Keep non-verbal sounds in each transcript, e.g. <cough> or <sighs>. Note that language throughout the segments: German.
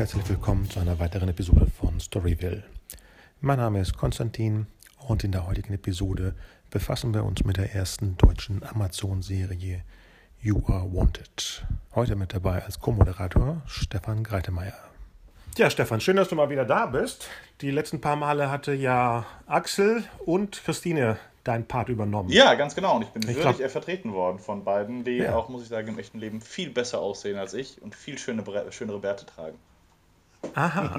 herzlich willkommen zu einer weiteren Episode von Storyville. Mein Name ist Konstantin und in der heutigen Episode befassen wir uns mit der ersten deutschen Amazon-Serie You Are Wanted. Heute mit dabei als Co-Moderator Stefan Greitemeyer. Ja, Stefan, schön, dass du mal wieder da bist. Die letzten paar Male hatte ja Axel und Christine deinen Part übernommen. Ja, ganz genau. Und ich bin ich würdig glaub... vertreten worden von beiden, die ja. auch, muss ich sagen, im echten Leben viel besser aussehen als ich und viel schöne, schönere Bärte tragen. Aha.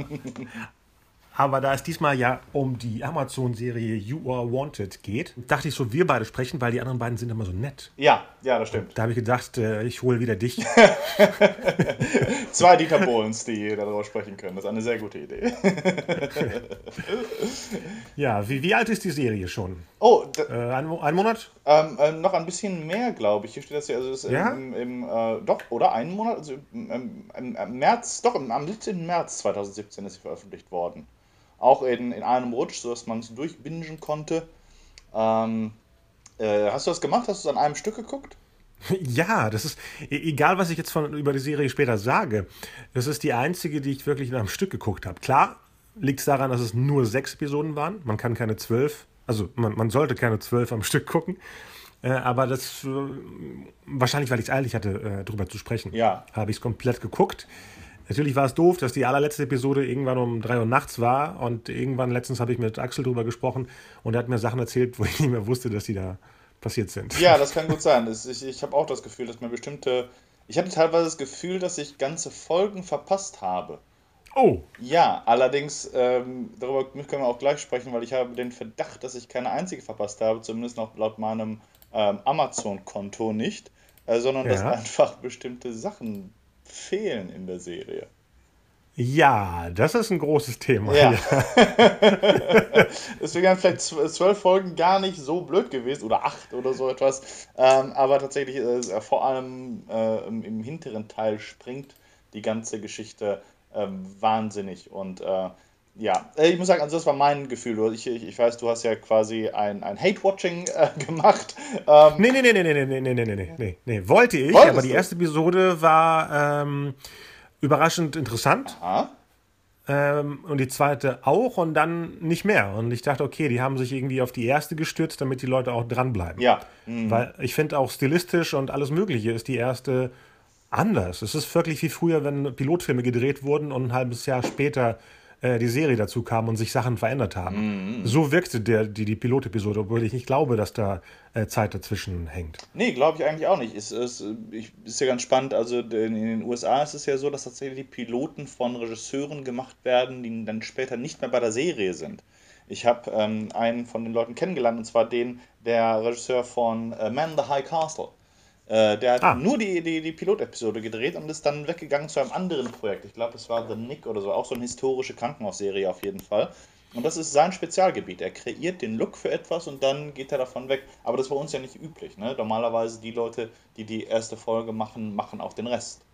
Aber da es diesmal ja um die Amazon-Serie You Are Wanted geht, dachte ich so, wir beide sprechen, weil die anderen beiden sind immer so nett. Ja, ja, das stimmt. Und da habe ich gedacht, äh, ich hole wieder dich. <laughs> Zwei Dieter Bohlens, die darüber sprechen können. Das ist eine sehr gute Idee. ja, wie, wie alt ist die Serie schon? Oh, äh, ein, ein, Monat? Ähm, äh, noch ein bisschen mehr, glaube ich. Hier steht das ja, also das ja? im, im äh, doch, oder einen Monat, also im, im, im März, doch, am 17. März 2017 ist sie veröffentlicht worden. Auch in, in einem Rutsch, sodass man es durchbingen konnte. Ähm, äh, hast du das gemacht? Hast du es an einem Stück geguckt? <laughs> Ja, das ist e-, egal, was ich jetzt von, über die Serie später sage. Das ist die einzige, die ich wirklich in einem Stück geguckt habe. Klar liegt es daran, dass es nur sechs Episoden waren. Man kann keine zwölf, also man, man sollte keine zwölf am Stück gucken. Äh, aber das, äh, wahrscheinlich, weil ich es eilig hatte, äh, darüber zu sprechen, ja. habe ich es komplett geguckt. Natürlich war es doof, dass die allerletzte Episode irgendwann um drei Uhr nachts war und irgendwann letztens habe ich mit Axel drüber gesprochen und er hat mir Sachen erzählt, wo ich nicht mehr wusste, dass die da passiert sind. Ja, das kann gut sein. ich ich habe auch das Gefühl, dass man bestimmte. Ich hatte teilweise das Gefühl, dass ich ganze Folgen verpasst habe. Oh. Ja, allerdings, ähm, darüber können wir auch gleich sprechen, weil ich habe den Verdacht, dass ich keine einzige verpasst habe, zumindest noch laut meinem ähm, Amazon-Konto nicht, äh, sondern ja. dass einfach bestimmte Sachen fehlen in der Serie. Ja, das ist ein großes Thema. Ja. Deswegen <laughs> wären vielleicht zwölf Folgen gar nicht so blöd gewesen oder acht oder so etwas. Ähm, aber tatsächlich, äh, vor allem äh, im, im, hinteren Teil springt die ganze Geschichte äh, wahnsinnig. Und äh, ja, äh, ich muss sagen, also das war mein Gefühl. Ich, ich, ich weiß, du hast ja quasi ein, ein Hate-Watching äh, <laughs> gemacht. Ähm, nee, nee, nee, nee, nee, nee, nee, nee, nee, nee, nee, wollte ich, Wolltest aber die erste Episode war ähm, überraschend interessant. Aha. Ähm, und die zweite auch und dann nicht mehr. Und ich dachte, okay, die haben sich irgendwie auf die erste gestürzt, damit die Leute auch dranbleiben. Ja. Mhm. Weil ich finde auch stilistisch und alles Mögliche ist die erste anders. Es ist wirklich wie früher, wenn Pilotfilme gedreht wurden und ein halbes Jahr später äh, die Serie dazu kam und sich Sachen verändert haben. Mhm. So wirkte der, die, die Pilotepisode, obwohl ich nicht glaube, dass da äh, Zeit dazwischen hängt. Nee, glaube ich eigentlich auch nicht. Ist, ist, ist ja ganz spannend. Also in den USA ist es ja so, dass tatsächlich die Piloten von Regisseuren gemacht werden, die dann später nicht mehr bei der Serie sind. Ich habe ähm, einen von den Leuten kennengelernt, und zwar den, der Regisseur von äh, Man the High Castle. Äh, der hat ah. nur die, die, die Pilotepisode gedreht und ist dann weggegangen zu einem anderen Projekt. Ich glaube, es war The Nick oder so, auch so eine historische Krankenhausserie auf jeden Fall. Und das ist sein Spezialgebiet. Er kreiert den Look für etwas und dann geht er davon weg. Aber das war uns ja nicht üblich. Ne? Normalerweise die Leute, die die erste Folge machen, machen auch den Rest.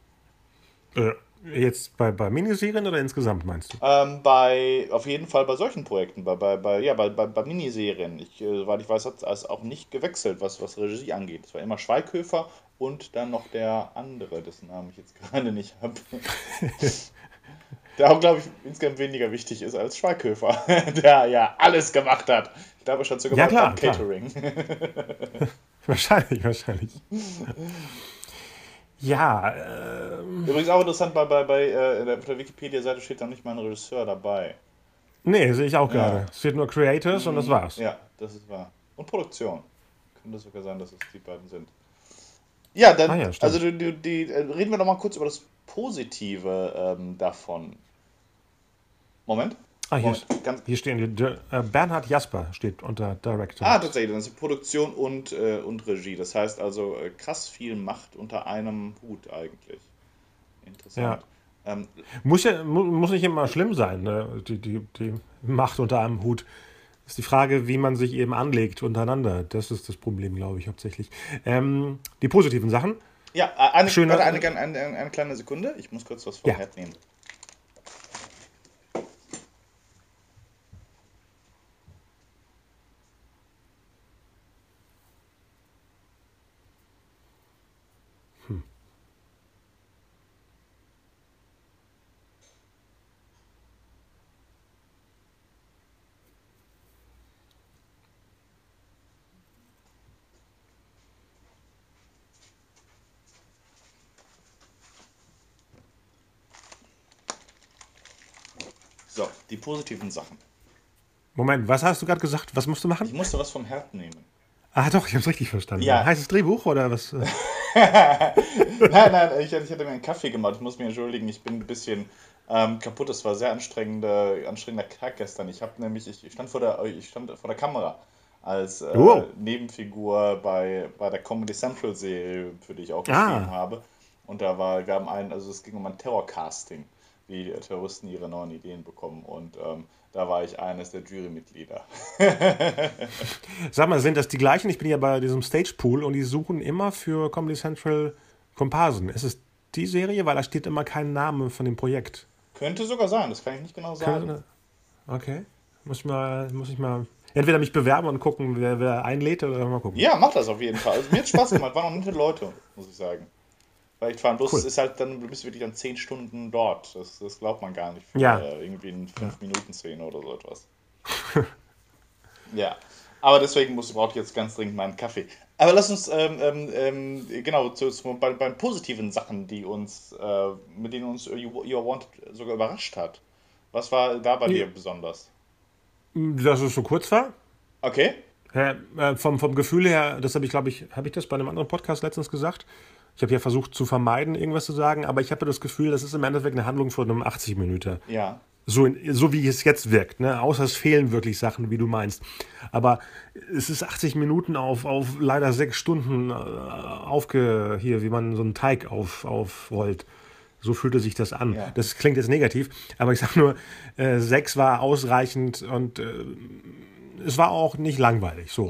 Äh, Jetzt bei, bei Miniserien oder insgesamt meinst du? Ähm, bei, auf jeden Fall bei solchen Projekten, bei, bei, bei, ja, bei, bei, bei Miniserien. Ich, äh, soweit ich weiß, hat es auch nicht gewechselt, was, was Regie angeht. Es war immer Schweighöfer und dann noch der andere, dessen Namen ich jetzt <laughs> gerade nicht habe. der auch, glaube ich, insgesamt weniger wichtig ist als Schweighöfer, <laughs> der ja alles gemacht hat. Ich glaube, schon sogar ja, klar, Catering. <laughs> wahrscheinlich, wahrscheinlich. Ja. Ähm, Übrigens auch interessant, bei, bei, bei äh, der, der Wikipedia-Seite steht da nicht mal ein Regisseur dabei. Nee, sehe ich auch gerade. Es steht nur Creators mhm. und das war's. Ja, das ist wahr. Und Produktion. Könnte sogar sein, dass es die beiden sind. Ja, dann, ah, ja, also die, die, die, äh, reden wir doch mal kurz über das Positive ähm, davon. Moment. Ah, hier, hier stehen die, äh, Bernhard Jasper steht unter Director. Ah, tatsächlich, das ist Produktion und, äh, und Regie. Das heißt also äh, krass viel Macht unter einem Hut eigentlich. Interessant. Ja. Ähm, muss, ja, muss nicht immer schlimm sein, ne? die, die, die Macht unter einem Hut. Das ist die Frage, wie man sich eben anlegt untereinander. Das ist das Problem, glaube ich, hauptsächlich. Ähm, die positiven Sachen. Ja, eine, Schöne, eine, eine, eine, eine, kleine Sekunde. Ich muss kurz was vom ja. Herd nehmen. So, die positiven Sachen. Moment, was hast du gerade gesagt? Was musst du machen? Ich musste was vom Herd nehmen. Ah, doch, ich habe es richtig verstanden. Ja. Heißes Drehbuch oder was? <laughs> nein, nein, ich, ich hatte mir einen Kaffee gemacht. Ich muss mich entschuldigen, ich bin ein bisschen ähm, kaputt. Es war sehr anstrengender, anstrengender Tag gestern. Ich habe nämlich, ich stand vor der, ich stand vor der Kamera als äh, Oh. Nebenfigur bei, bei der Comedy Central Serie, für die ich auch Ah. geschrieben habe. Und da war, wir haben einen, also es ging um ein Terrorcasting, wie Terroristen ihre neuen Ideen bekommen. Und ähm, da war ich eines der Jurymitglieder. <laughs> Sag mal, sind das die gleichen? Ich bin ja bei diesem Stage Pool und die suchen immer für Comedy Central Komparsen. Ist es die Serie? Weil da steht immer kein Name von dem Projekt. Könnte sogar sein, das kann ich nicht genau sagen. Kann- Okay. Muss ich mal, muss ich mal entweder mich bewerben und gucken, wer, wer einlädt oder mal gucken. Ja, mach das auf jeden Fall. Also, mir hat Spaß gemacht, waren auch nette Leute, muss ich sagen. Weil ich fand, bloß Cool. ist halt dann, du bist wirklich dann 10 Stunden dort. Das, das glaubt man gar nicht. Für, Ja. äh, irgendwie eine 5-Minuten-Szene oder so etwas. <laughs> ja. Aber deswegen muss, brauche ich jetzt ganz dringend meinen Kaffee. Aber lass uns, ähm, ähm, ähm, genau, zu, zu, bei, bei den positiven Sachen, die uns, äh, mit denen uns You, you Are Wanted sogar überrascht hat. Was war da bei Ja. dir besonders? Dass es so kurz war? Okay. Ja, äh, vom, vom Gefühl her, das habe ich, glaube ich, habe ich das bei einem anderen Podcast letztens gesagt. Ich habe ja versucht zu vermeiden, irgendwas zu sagen, aber ich habe das Gefühl, das ist im Endeffekt eine Handlung von einem 80 Minuten. Ja. So, in, so wie es jetzt wirkt, ne? Außer es fehlen wirklich Sachen, wie du meinst. Aber es ist 80 Minuten auf, auf leider sechs Stunden äh, aufge, hier, wie man so einen Teig auf, aufrollt. So fühlte sich das an. Ja. Das klingt jetzt negativ, aber ich sag nur, äh, sechs war ausreichend und äh, es war auch nicht langweilig. So.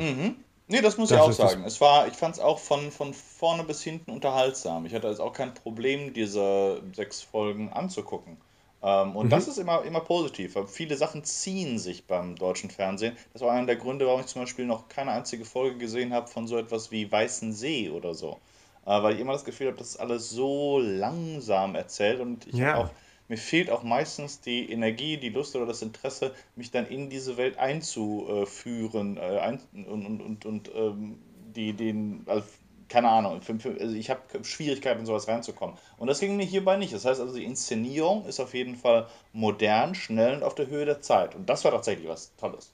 Nee, das muss Das ich auch sagen. Es war, ich fand es auch von, von vorne bis hinten unterhaltsam. Ich hatte also auch kein Problem, diese sechs Folgen anzugucken. Ähm, und das ist immer, immer positiv, weil viele Sachen ziehen sich beim deutschen Fernsehen. Das war einer der Gründe, warum ich zum Beispiel noch keine einzige Folge gesehen habe von so etwas wie Weißen See oder so. Äh, weil ich immer das Gefühl habe, das ist alles so langsam erzählt und ich Ja. hab auch mir fehlt auch meistens die Energie, die Lust oder das Interesse, mich dann in diese Welt einzuführen äh, ein, und, und, und, und ähm, die, den, also, keine Ahnung, also ich habe Schwierigkeiten, in sowas reinzukommen. Und das ging mir hierbei nicht. Das heißt also, die Inszenierung ist auf jeden Fall modern, schnell und auf der Höhe der Zeit. Und das war tatsächlich was Tolles.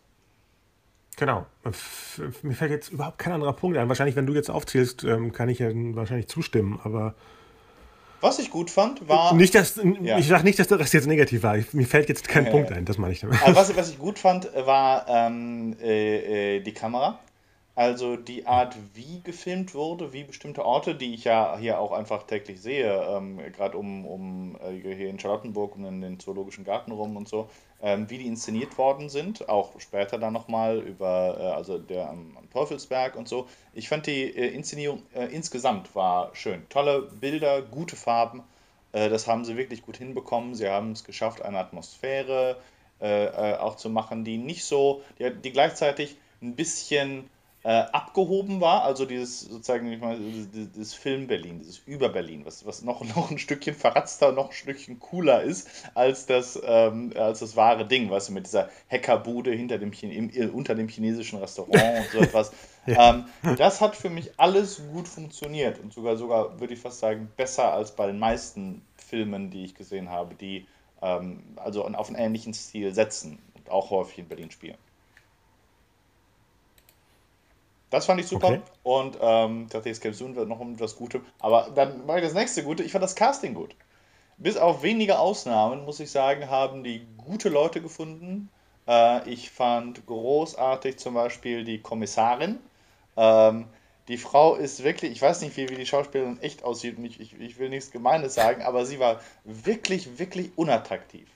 Genau. Mir fällt jetzt überhaupt kein anderer Punkt ein. Wahrscheinlich, wenn du jetzt aufzählst, ähm, kann ich ja wahrscheinlich zustimmen, aber Was ich gut fand, war. nicht, dass, Ja. ich sage nicht, dass das jetzt negativ war. Mir fällt jetzt kein Ja, Punkt ein, das meine ich damit. Aber was, <laughs> was ich gut fand, war ähm, äh, äh, die Kamera. Also die Art, wie gefilmt wurde, wie bestimmte Orte, die ich ja hier auch einfach täglich sehe, ähm, gerade um, um äh, hier in Charlottenburg, um in den Zoologischen Garten rum und so, ähm, wie die inszeniert worden sind, auch später dann nochmal über, äh, also der am, am Teufelsberg und so. Ich fand die äh, Inszenierung äh, insgesamt war schön. Tolle Bilder, gute Farben, äh, das haben sie wirklich gut hinbekommen. Sie haben es geschafft, eine Atmosphäre auch zu machen, die nicht so, die, die gleichzeitig ein bisschen äh, abgehoben war, also dieses sozusagen, ich meine, dieses, dieses Film-Berlin, dieses Über-Berlin, was, was noch, <laughs> noch ein Stückchen verratzter, noch ein Stückchen cooler ist als das, ähm, als das wahre Ding, weißt du, mit dieser Hackerbude hinter dem, im, äh, unter dem chinesischen Restaurant und so <laughs> etwas. ähm, das hat für mich alles gut funktioniert und sogar, sogar würde ich fast sagen, besser als bei den meisten Filmen, die ich gesehen habe, die ähm, also auf einen ähnlichen Stil setzen und auch häufig in Berlin spielen. Das fand ich super. Okay. Und ähm, dachte, jetzt käme Soon wird noch um etwas Gutes. Aber dann war das nächste Gute. Ich fand das Casting gut. Bis auf wenige Ausnahmen, muss ich sagen, haben die gute Leute gefunden. Äh, ich fand großartig zum Beispiel die Kommissarin. Ähm, die Frau ist wirklich, ich weiß nicht, wie, wie die Schauspielerin echt aussieht, und ich, ich, ich will nichts Gemeines sagen, aber sie war wirklich, wirklich unattraktiv.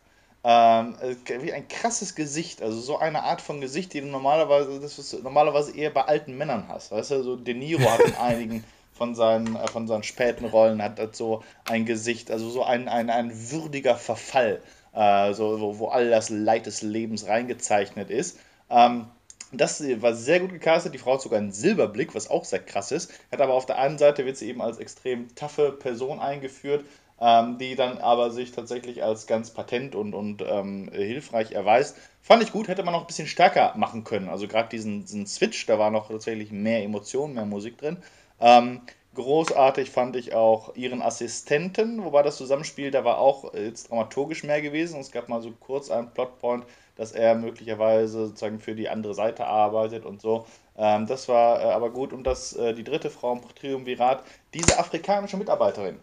Ähm, äh, wie ein krasses Gesicht, also so eine Art von Gesicht, die du normalerweise, das ist normalerweise eher bei alten Männern hast. Weißt du, so De Niro hat in einigen von seinen, äh, von seinen späten Rollen hat, hat so ein Gesicht, also so ein, ein, ein würdiger Verfall, äh, so, wo, wo all das Leid des Lebens reingezeichnet ist. Ähm, das war sehr gut gecastet. Die Frau hat sogar einen Silberblick, was auch sehr krass ist. Hat aber auf der einen Seite wird sie eben als extrem taffe Person eingeführt, ähm, die dann aber sich tatsächlich als ganz patent und, und ähm, hilfreich erweist. Fand ich gut, hätte man noch ein bisschen stärker machen können. Also gerade diesen, diesen Switch, da war noch tatsächlich mehr Emotion, mehr Musik drin. Ähm, Großartig fand ich auch ihren Assistenten, wobei das Zusammenspiel, da war auch jetzt dramaturgisch mehr gewesen. Es gab mal so kurz einen Plotpoint, dass er möglicherweise sozusagen für die andere Seite arbeitet und so. Ähm, das war äh, aber gut. Und das, äh, die dritte Frau im Triumvirat, diese afrikanische Mitarbeiterin,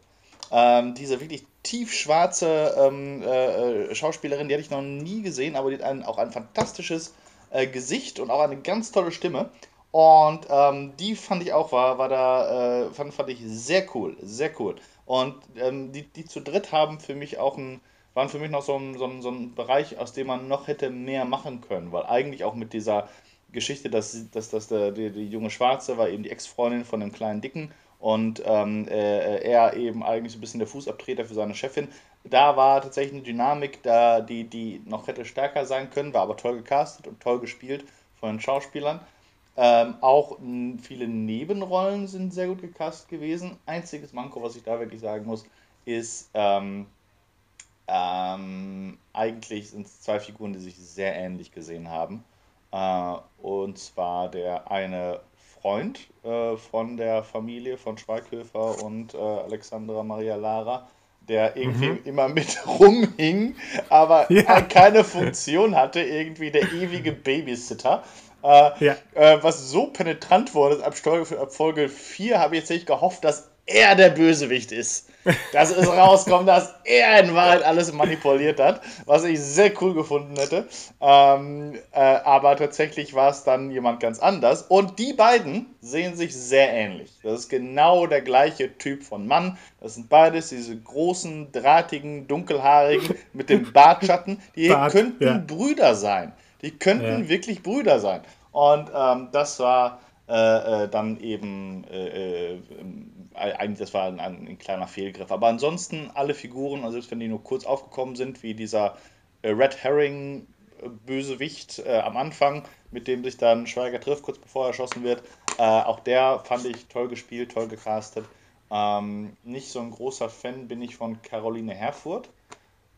ähm, diese wirklich tiefschwarze ähm, äh, äh, Schauspielerin, die hatte ich noch nie gesehen, aber die hat ein, auch ein fantastisches äh, Gesicht und auch eine ganz tolle Stimme. Und ähm, die fand ich auch, war, war da, äh, fand, fand ich sehr cool, sehr cool. Und ähm, die, die zu dritt haben für mich auch ein, waren für mich noch so ein, so, ein, so ein Bereich, aus dem man noch hätte mehr machen können, weil eigentlich auch mit dieser Geschichte, dass, dass, dass der, die, die junge Schwarze war eben die Ex-Freundin von dem kleinen Dicken und ähm, äh, er eben eigentlich so ein bisschen der Fußabtreter für seine Chefin. Da war tatsächlich eine Dynamik, da, die, die noch hätte stärker sein können, war aber toll gecastet und toll gespielt von den Schauspielern. Ähm, auch viele Nebenrollen sind sehr gut gecastet gewesen. Einziges Manko, was ich da wirklich sagen muss, ist, ähm, ähm, eigentlich sind es zwei Figuren, die sich sehr ähnlich gesehen haben. Äh, und zwar der eine Freund äh, von der Familie von Schweighöfer und äh, Alexandra Maria Lara, der irgendwie mhm. immer mit <laughs> rumhing, aber ja. keine Funktion hatte, irgendwie der ewige Babysitter. Äh, ja. äh, was so penetrant wurde, ab Folge 4 habe ich jetzt nicht gehofft, dass er der Bösewicht ist. Dass es rauskommt, dass er in Wahrheit alles manipuliert hat, was ich sehr cool gefunden hätte. Ähm, äh, aber tatsächlich war es dann jemand ganz anders. Und die beiden sehen sich sehr ähnlich. Das ist genau der gleiche Typ von Mann. Das sind beides diese großen, drahtigen, dunkelhaarigen mit dem <laughs> Bartschatten. Die Bart, könnten ja. Brüder sein. Die könnten ja. wirklich Brüder sein. Und ähm, das war äh, äh, dann eben äh, äh eigentlich das war ein, ein, kleiner Fehlgriff. Aber ansonsten alle Figuren, also selbst wenn die nur kurz aufgekommen sind, wie dieser äh, Red Herring äh, Bösewicht äh, am Anfang, mit dem sich dann Schweiger trifft, kurz bevor er erschossen wird. Äh, auch der fand ich toll gespielt, toll gecastet. Ähm, nicht so ein großer Fan bin ich von Caroline Herfurth,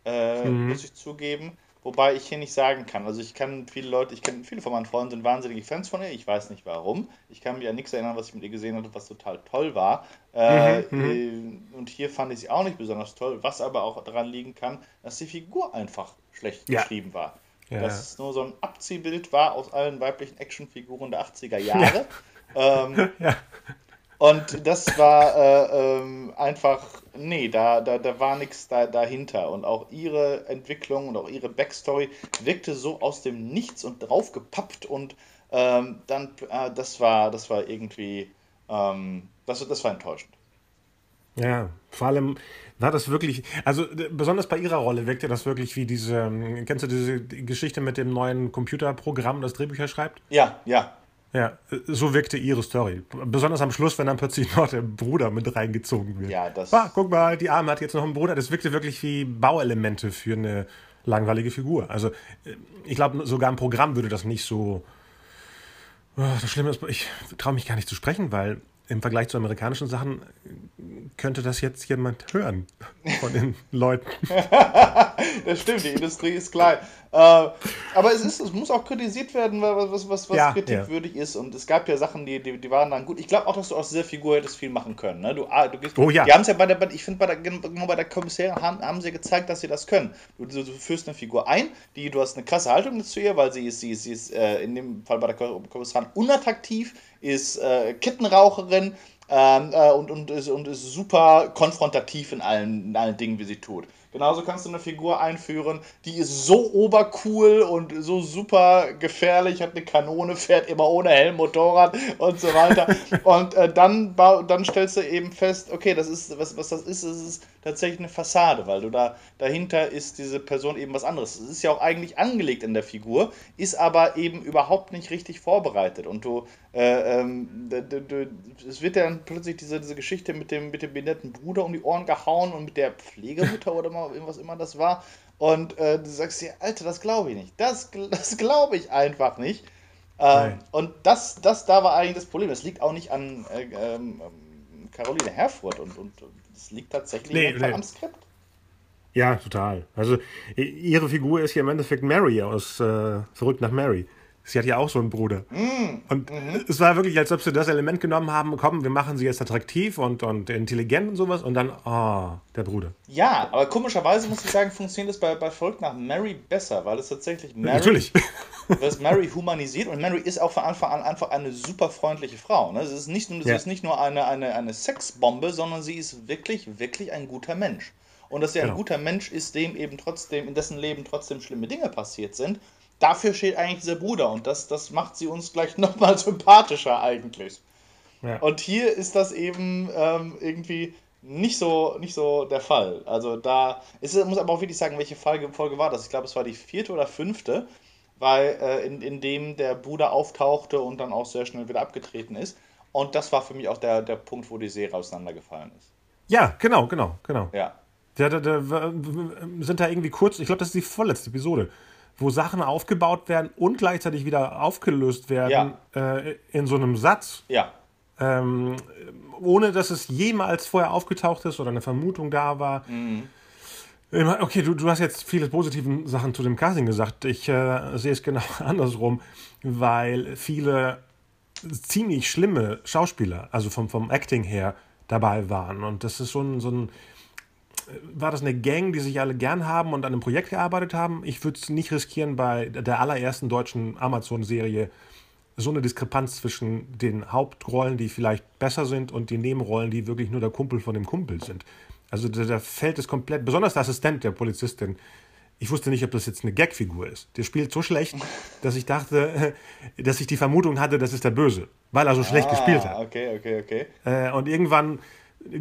äh, mhm. muss ich zugeben. Wobei ich hier nicht sagen kann. Also ich kann viele Leute, ich kenne viele von meinen Freunden sind wahnsinnige Fans von ihr. Ich weiß nicht warum. Ich kann mich an nichts erinnern, was ich mit ihr gesehen habe, was total toll war. Äh, mhm, mhm. und hier fand ich sie auch nicht besonders toll, was aber auch daran liegen kann, dass die Figur einfach schlecht ja. geschrieben war. Ja. Dass es nur so ein Abziehbild war aus allen weiblichen Actionfiguren der 80er Jahre. <laughs> Ja. Ähm, ja. Und das war äh, ähm, einfach, nee, da, da, da war nichts da, dahinter. Und auch ihre Entwicklung und auch ihre Backstory wirkte so aus dem Nichts und draufgepappt und ähm, dann, äh, das war, das war irgendwie, ähm, das, das war enttäuschend. Ja, vor allem war das wirklich, also besonders bei ihrer Rolle wirkte das wirklich wie diese, ähm, kennst du diese Geschichte mit dem neuen Computerprogramm, das Drehbücher schreibt? Ja, ja. Ja, so wirkte ihre Story. Besonders am Schluss, wenn dann plötzlich noch der Bruder mit reingezogen wird. Ja, das. Ah, guck mal, die Arme hat jetzt noch einen Bruder. Das wirkte wirklich wie Bauelemente für eine langweilige Figur. Also, äh, ich glaube, sogar im Programm würde das nicht so. Oh, das Schlimme ist, ich traue mich gar nicht zu sprechen, weil im Vergleich zu amerikanischen Sachen könnte das jetzt jemand hören von den <laughs> Leuten. <laughs> das stimmt, die Industrie ist klein. Äh, aber es, ist, es muss auch kritisiert werden, was, was, was ja, kritikwürdig ja. ist. Und es gab ja Sachen, die, die, die waren dann gut. Ich glaube auch, dass du aus dieser Figur hättest viel machen können. Ne? Du, ah, du gehst, oh ja. Die haben es ja bei der, ich finde, bei der, genau bei der Kommissarin haben, haben sie gezeigt, dass sie das können. Du, du, du, führst eine Figur ein, die, du hast eine krasse Haltung zu ihr, weil sie ist, sie ist, sie ist äh, in dem Fall bei der Kommissarin unattraktiv, ist äh, Kettenraucherin ähm, äh, und, und, ist, und ist super konfrontativ in allen, in allen Dingen, wie sie tut. Genauso kannst du eine Figur einführen, die ist so obercool und so super gefährlich, hat eine Kanone, fährt immer ohne Helm Motorrad und so weiter. <laughs> und äh, dann, dann stellst du eben fest, okay, das ist, was, was das ist, das ist tatsächlich eine Fassade, weil du da dahinter ist diese Person eben was anderes. Es ist ja auch eigentlich angelegt in der Figur, ist aber eben überhaupt nicht richtig vorbereitet. Und du, äh, ähm, es wird dann plötzlich diese, diese Geschichte mit dem, mit dem benetten Bruder um die Ohren gehauen und mit der Pflegemutter oder mal, was immer das war. Und äh, du sagst dir, Alter, das glaube ich nicht. Das, das glaube ich einfach nicht. Ähm, und das, das da war eigentlich das Problem. Das liegt auch nicht an äh, ähm, Caroline Herfurth und, und das liegt tatsächlich nee, nee. am Skript. Ja, total. Also ihre Figur ist ja im Endeffekt Mary aus äh, Verrückt nach Mary. Sie hat ja auch so einen Bruder. Mm, und mhm. es war wirklich, als ob sie das Element genommen haben, komm, wir machen sie jetzt attraktiv und, und intelligent und sowas und dann, oh, der Bruder. Ja, aber komischerweise muss ich sagen, funktioniert das bei, bei Volk nach Mary besser, weil es tatsächlich Mary, Natürlich. <laughs> was Mary humanisiert und Mary ist auch von Anfang an einfach eine super freundliche Frau. Ne? Sie ist nicht, sie ja. ist nicht nur eine, eine, eine Sexbombe, sondern sie ist wirklich, wirklich ein guter Mensch. Und dass sie genau. ein guter Mensch ist, dem eben trotzdem, in dessen Leben trotzdem schlimme Dinge passiert sind dafür steht eigentlich dieser Bruder und das, das macht sie uns gleich <laughs> nochmal sympathischer eigentlich. Ja. Und hier ist das eben ähm, irgendwie nicht so, nicht so der Fall. Also da es, muss aber auch wirklich sagen, welche Folge, Folge war das. Ich glaube, es war die vierte oder fünfte, weil äh, in, in dem der Bruder auftauchte und dann auch sehr schnell wieder abgetreten ist. Und das war für mich auch der, der Punkt, wo die Serie auseinandergefallen ist. Ja, genau, genau, genau. Ja. Da, da, da, sind da irgendwie kurz, ich glaube, das ist die vorletzte Episode, wo Sachen aufgebaut werden und gleichzeitig wieder aufgelöst werden ja. äh, in so einem Satz. Ja. Ähm, ohne dass es jemals vorher aufgetaucht ist oder eine Vermutung da war. Mhm. Okay, du, du hast jetzt viele positive Sachen zu dem Casting gesagt. Ich äh, sehe es genau <laughs> andersrum, weil viele ziemlich schlimme Schauspieler, also vom, vom Acting her, dabei waren. Und das ist so ein, so ein war das eine Gang, die sich alle gern haben und an einem Projekt gearbeitet haben? Ich würde es nicht riskieren, bei der allerersten deutschen Amazon-Serie so eine Diskrepanz zwischen den Hauptrollen, die vielleicht besser sind, und den Nebenrollen, die wirklich nur der Kumpel von dem Kumpel sind. Also da, da fällt es komplett, besonders der Assistent der Polizistin. Ich wusste nicht, ob das jetzt eine Gagfigur ist. Der spielt so schlecht, <laughs> dass ich dachte, <laughs> dass ich die Vermutung hatte, das ist der Böse, weil er so schlecht ah, gespielt hat. Okay, okay, okay. Äh, und irgendwann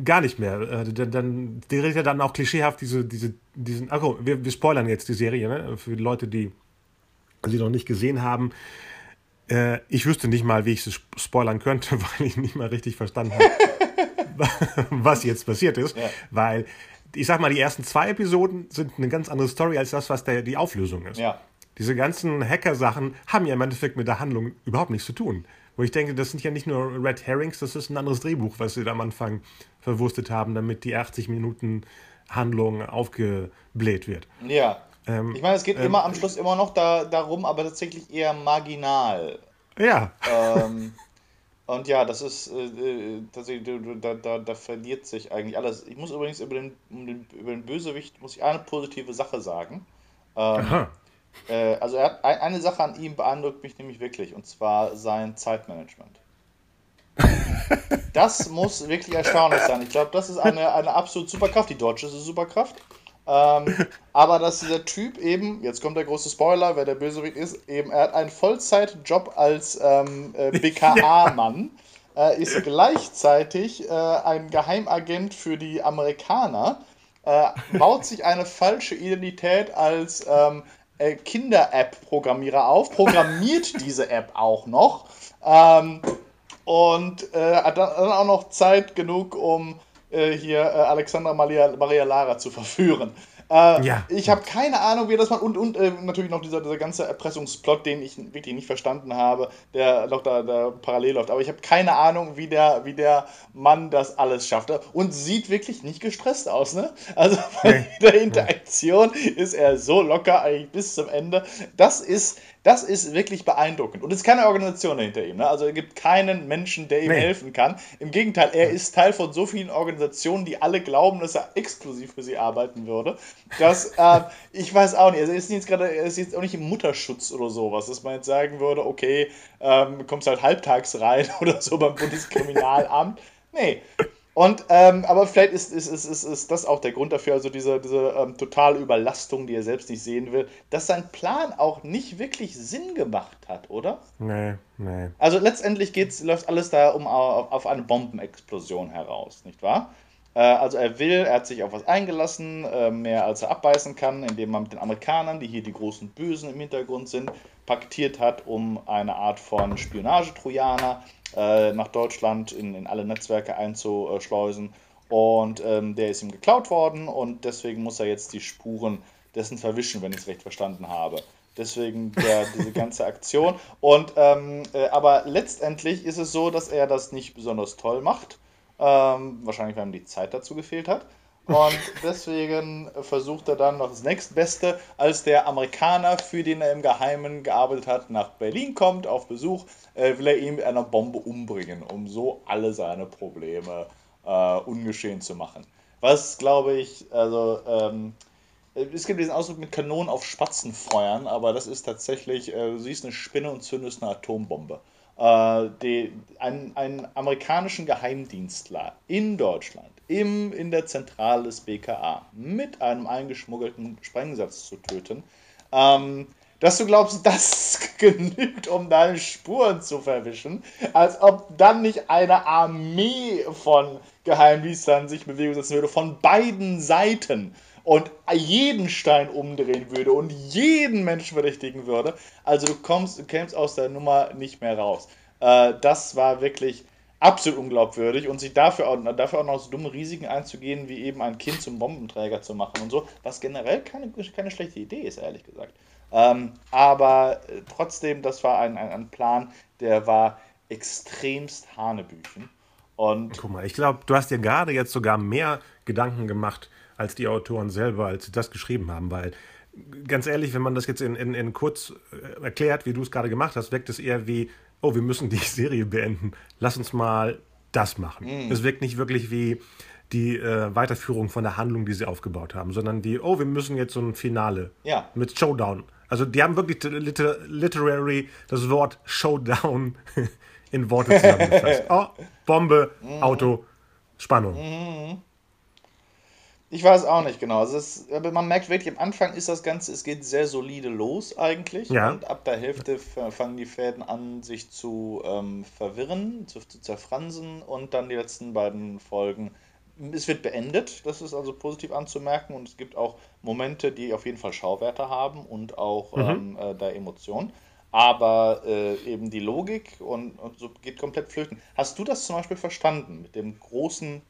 gar nicht mehr. Äh, dann, dann redet er dann auch klischeehaft diese, diese, diesen. Ach, wir, wir spoilern jetzt die Serie, ne? Für die Leute, die sie noch nicht gesehen haben. Äh, ich wüsste nicht mal, wie ich es spoilern könnte, <laughs> weil ich nicht mal richtig verstanden habe, <laughs> was jetzt passiert ist. Ja. Weil, ich sag mal, die ersten zwei Episoden sind eine ganz andere Story als das, was der, die Auflösung ist. Ja. Diese ganzen Hacker-Sachen haben ja im Endeffekt mit der Handlung überhaupt nichts zu tun. Wo ich denke, das sind ja nicht nur Red Herrings, das ist ein anderes Drehbuch, was sie da am Anfang verwurstet haben, damit die 80 Minuten Handlung aufgebläht wird. Ja. Ähm, ich meine, es geht ähm, immer am Schluss immer noch da, darum, aber tatsächlich eher marginal. Ja. Ähm, <laughs> und ja, das ist äh, äh tatsächlich, da, da, da verliert sich eigentlich alles. Ich muss übrigens über den, über den Bösewicht, muss ich eine positive Sache sagen. Ähm, Aha. Äh, also er hat, eine Sache an ihm beeindruckt mich nämlich wirklich, und zwar sein Zeitmanagement. <laughs> das muss wirklich erstaunlich sein. Ich glaube, das ist eine, eine absolut Superkraft. Die deutsche ist eine Superkraft. Ähm, aber dass dieser Typ eben, jetzt kommt der große Spoiler, wer der Bösewicht ist, eben, er hat einen Vollzeitjob als ähm, äh, <laughs> BKA-Mann, äh, ist gleichzeitig äh, ein Geheimagent für die Amerikaner, äh, baut sich eine falsche Identität als ähm, äh, Kinder-App-Programmierer auf, programmiert <laughs> diese App auch noch ähm, und äh, hat dann auch noch Zeit genug, um äh, hier äh, Alexandra Maria, Maria Lara zu verführen. Äh, ja. Ich habe keine Ahnung, wie das man. Und, und äh, natürlich noch dieser, dieser ganze Erpressungsplot, den ich wirklich nicht verstanden habe, der noch da, da parallel läuft. Aber ich habe keine Ahnung, wie der, wie der Mann das alles schafft. Und sieht wirklich nicht gestresst aus, ne? Also <laughs> bei der Interaktion ist er so locker eigentlich bis zum Ende. Das ist, das ist wirklich beeindruckend. Und es ist keine Organisation hinter ihm. Ne? Also es gibt keinen Menschen, der ihm nee. helfen kann. Im Gegenteil, er ist Teil von so vielen Organisationen, die alle glauben, dass er exklusiv für sie arbeiten würde. Dass, äh, ich weiß auch nicht, also ist jetzt gerade, er ist jetzt auch nicht im Mutterschutz oder sowas, dass man jetzt sagen würde, okay, ähm, kommst halt halbtags rein <laughs> oder so beim Bundeskriminalamt. Nee, und, ähm, aber vielleicht ist, ist, ist, ist, ist das auch der Grund dafür, also diese, diese ähm, totale Überlastung, die er selbst nicht sehen will, dass sein Plan auch nicht wirklich Sinn gemacht hat, oder? Nee, nee. Also letztendlich geht's, läuft alles da um auf, auf eine Bombenexplosion heraus, nicht wahr? Äh, also er will, er hat sich auf was eingelassen, äh, mehr als er abbeißen kann, indem man mit den Amerikanern, die hier die großen Bösen im Hintergrund sind, paktiert hat, um eine Art von Spionagetrojaner äh, nach Deutschland in, in alle Netzwerke einzuschleusen. Und ähm, der ist ihm geklaut worden und deswegen muss er jetzt die Spuren dessen verwischen, wenn ich es recht verstanden habe. Deswegen der, diese ganze Aktion. Und ähm, äh, aber letztendlich ist es so, dass er das nicht besonders toll macht. Ähm, wahrscheinlich, weil ihm die Zeit dazu gefehlt hat. Und <laughs> deswegen versucht er dann noch das nächstbeste, als der Amerikaner, für den er im Geheimen gearbeitet hat, nach Berlin kommt, auf Besuch, äh, will er ihn mit einer Bombe umbringen, um so alle seine Probleme äh, ungeschehen zu machen. Was, glaube ich, also, ähm, es gibt diesen Ausdruck mit Kanonen auf Spatzen feuern, aber das ist tatsächlich, äh, du siehst eine Spinne und zündest eine Atombombe. Äh, die, einen, einen amerikanischen Geheimdienstler in Deutschland, im, in der Zentrale des BKA, mit einem eingeschmuggelten Sprengsatz zu töten, ähm, dass du glaubst, <laughs> das genügt, um deine Spuren zu verwischen, als ob dann nicht eine Armee von Geheimdienstlern sich Bewegung setzen würde, von beiden Seiten und jeden Stein umdrehen würde und jeden Menschen verdächtigen würde. Also du kommst, du kämst aus der Nummer nicht mehr raus. Äh, das war wirklich absolut unglaubwürdig und sich dafür auch, dafür auch noch so dumme Risiken einzugehen, wie eben ein Kind zum Bombenträger zu machen und so, was generell keine, keine schlechte Idee ist, ehrlich gesagt. Ähm, aber äh, trotzdem, das war ein, ein, ein Plan, der war extremst Hanebüchen. Und Guck mal, ich glaube, du hast dir gerade jetzt sogar mehr Gedanken gemacht als die Autoren selber, als sie das geschrieben haben, weil ganz ehrlich, wenn man das jetzt in, in, in kurz äh, erklärt, wie du es gerade gemacht hast, wirkt es eher wie, oh, wir müssen die <laughs> Serie beenden, lass uns mal das machen. Mm. Es wirkt nicht wirklich wie die äh, Weiterführung von der Handlung, die sie aufgebaut haben, sondern die, oh, wir müssen jetzt so ein Finale ja. mit Showdown. Also die haben wirklich liter literary das Wort Showdown <laughs> in Worte <laughs> zusammengefasst. oh, Bombe, mm. Auto, Spannung. Mm. Ich weiß auch nicht genau. Also aber man merkt wirklich, am Anfang ist das Ganze, es geht sehr solide los eigentlich. Ja. Und ab der Hälfte fangen die Fäden an, sich zu ähm, verwirren, zu, zu zerfransen. Und dann die letzten beiden Folgen. Es wird beendet, das ist also positiv anzumerken. Und es gibt auch Momente, die auf jeden Fall Schauwerte haben und auch mhm. ähm, äh, der Emotion. Aber äh, eben die Logik und, und so geht komplett flöten. Hast du das zum Beispiel verstanden mit dem großen,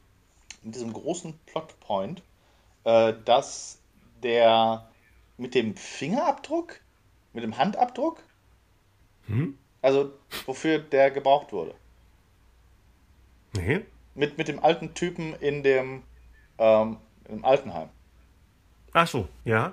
mit diesem großen Plotpoint? äh, dass der mit dem Fingerabdruck, mit dem Handabdruck, hm? also wofür der gebraucht wurde. Nee. Mit, mit dem alten Typen in dem ähm, im Altenheim. Ach so, ja.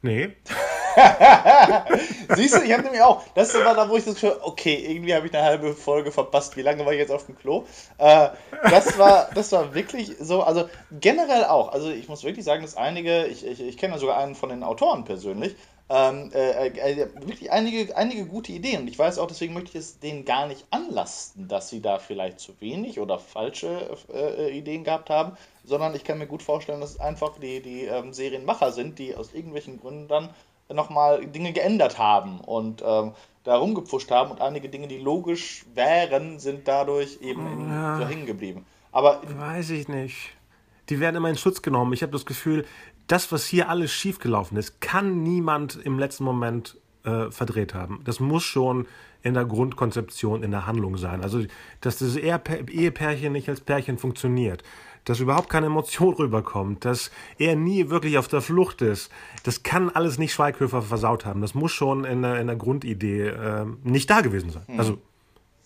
Nee. <laughs> <laughs> Siehst du, ich habe nämlich auch, das war da, wo ich das Gefühl, okay, irgendwie habe ich eine halbe Folge verpasst. Wie lange war ich jetzt auf dem Klo? Äh, das, war, das war wirklich so, also generell auch. Also ich muss wirklich sagen, dass einige, ich, ich, ich kenne sogar einen von den Autoren persönlich, ähm, äh, äh, wirklich einige, einige gute Ideen. Und ich weiß auch, deswegen möchte ich es denen gar nicht anlasten, dass sie da vielleicht zu wenig oder falsche äh, Ideen gehabt haben, sondern ich kann mir gut vorstellen, dass es einfach die, die ähm, Serienmacher sind, die aus irgendwelchen Gründen dann nochmal Dinge geändert haben und ähm, da rumgepfuscht haben und einige Dinge, die logisch wären, sind dadurch eben ja, so hängen geblieben. Aber weiß ich nicht. Die werden immer in Schutz genommen. Ich habe das Gefühl, das, was hier alles schiefgelaufen ist, kann niemand im letzten Moment äh, verdreht haben. Das muss schon in der Grundkonzeption, in der Handlung sein. Also, dass das Ehepärchen nicht als Pärchen funktioniert, dass überhaupt keine Emotion <laughs> rüberkommt, dass er nie wirklich auf der Flucht ist. Das kann alles nicht Schweighöfer versaut haben. Das muss schon in der, in der Grundidee äh, nicht da gewesen sein. Mhm. Also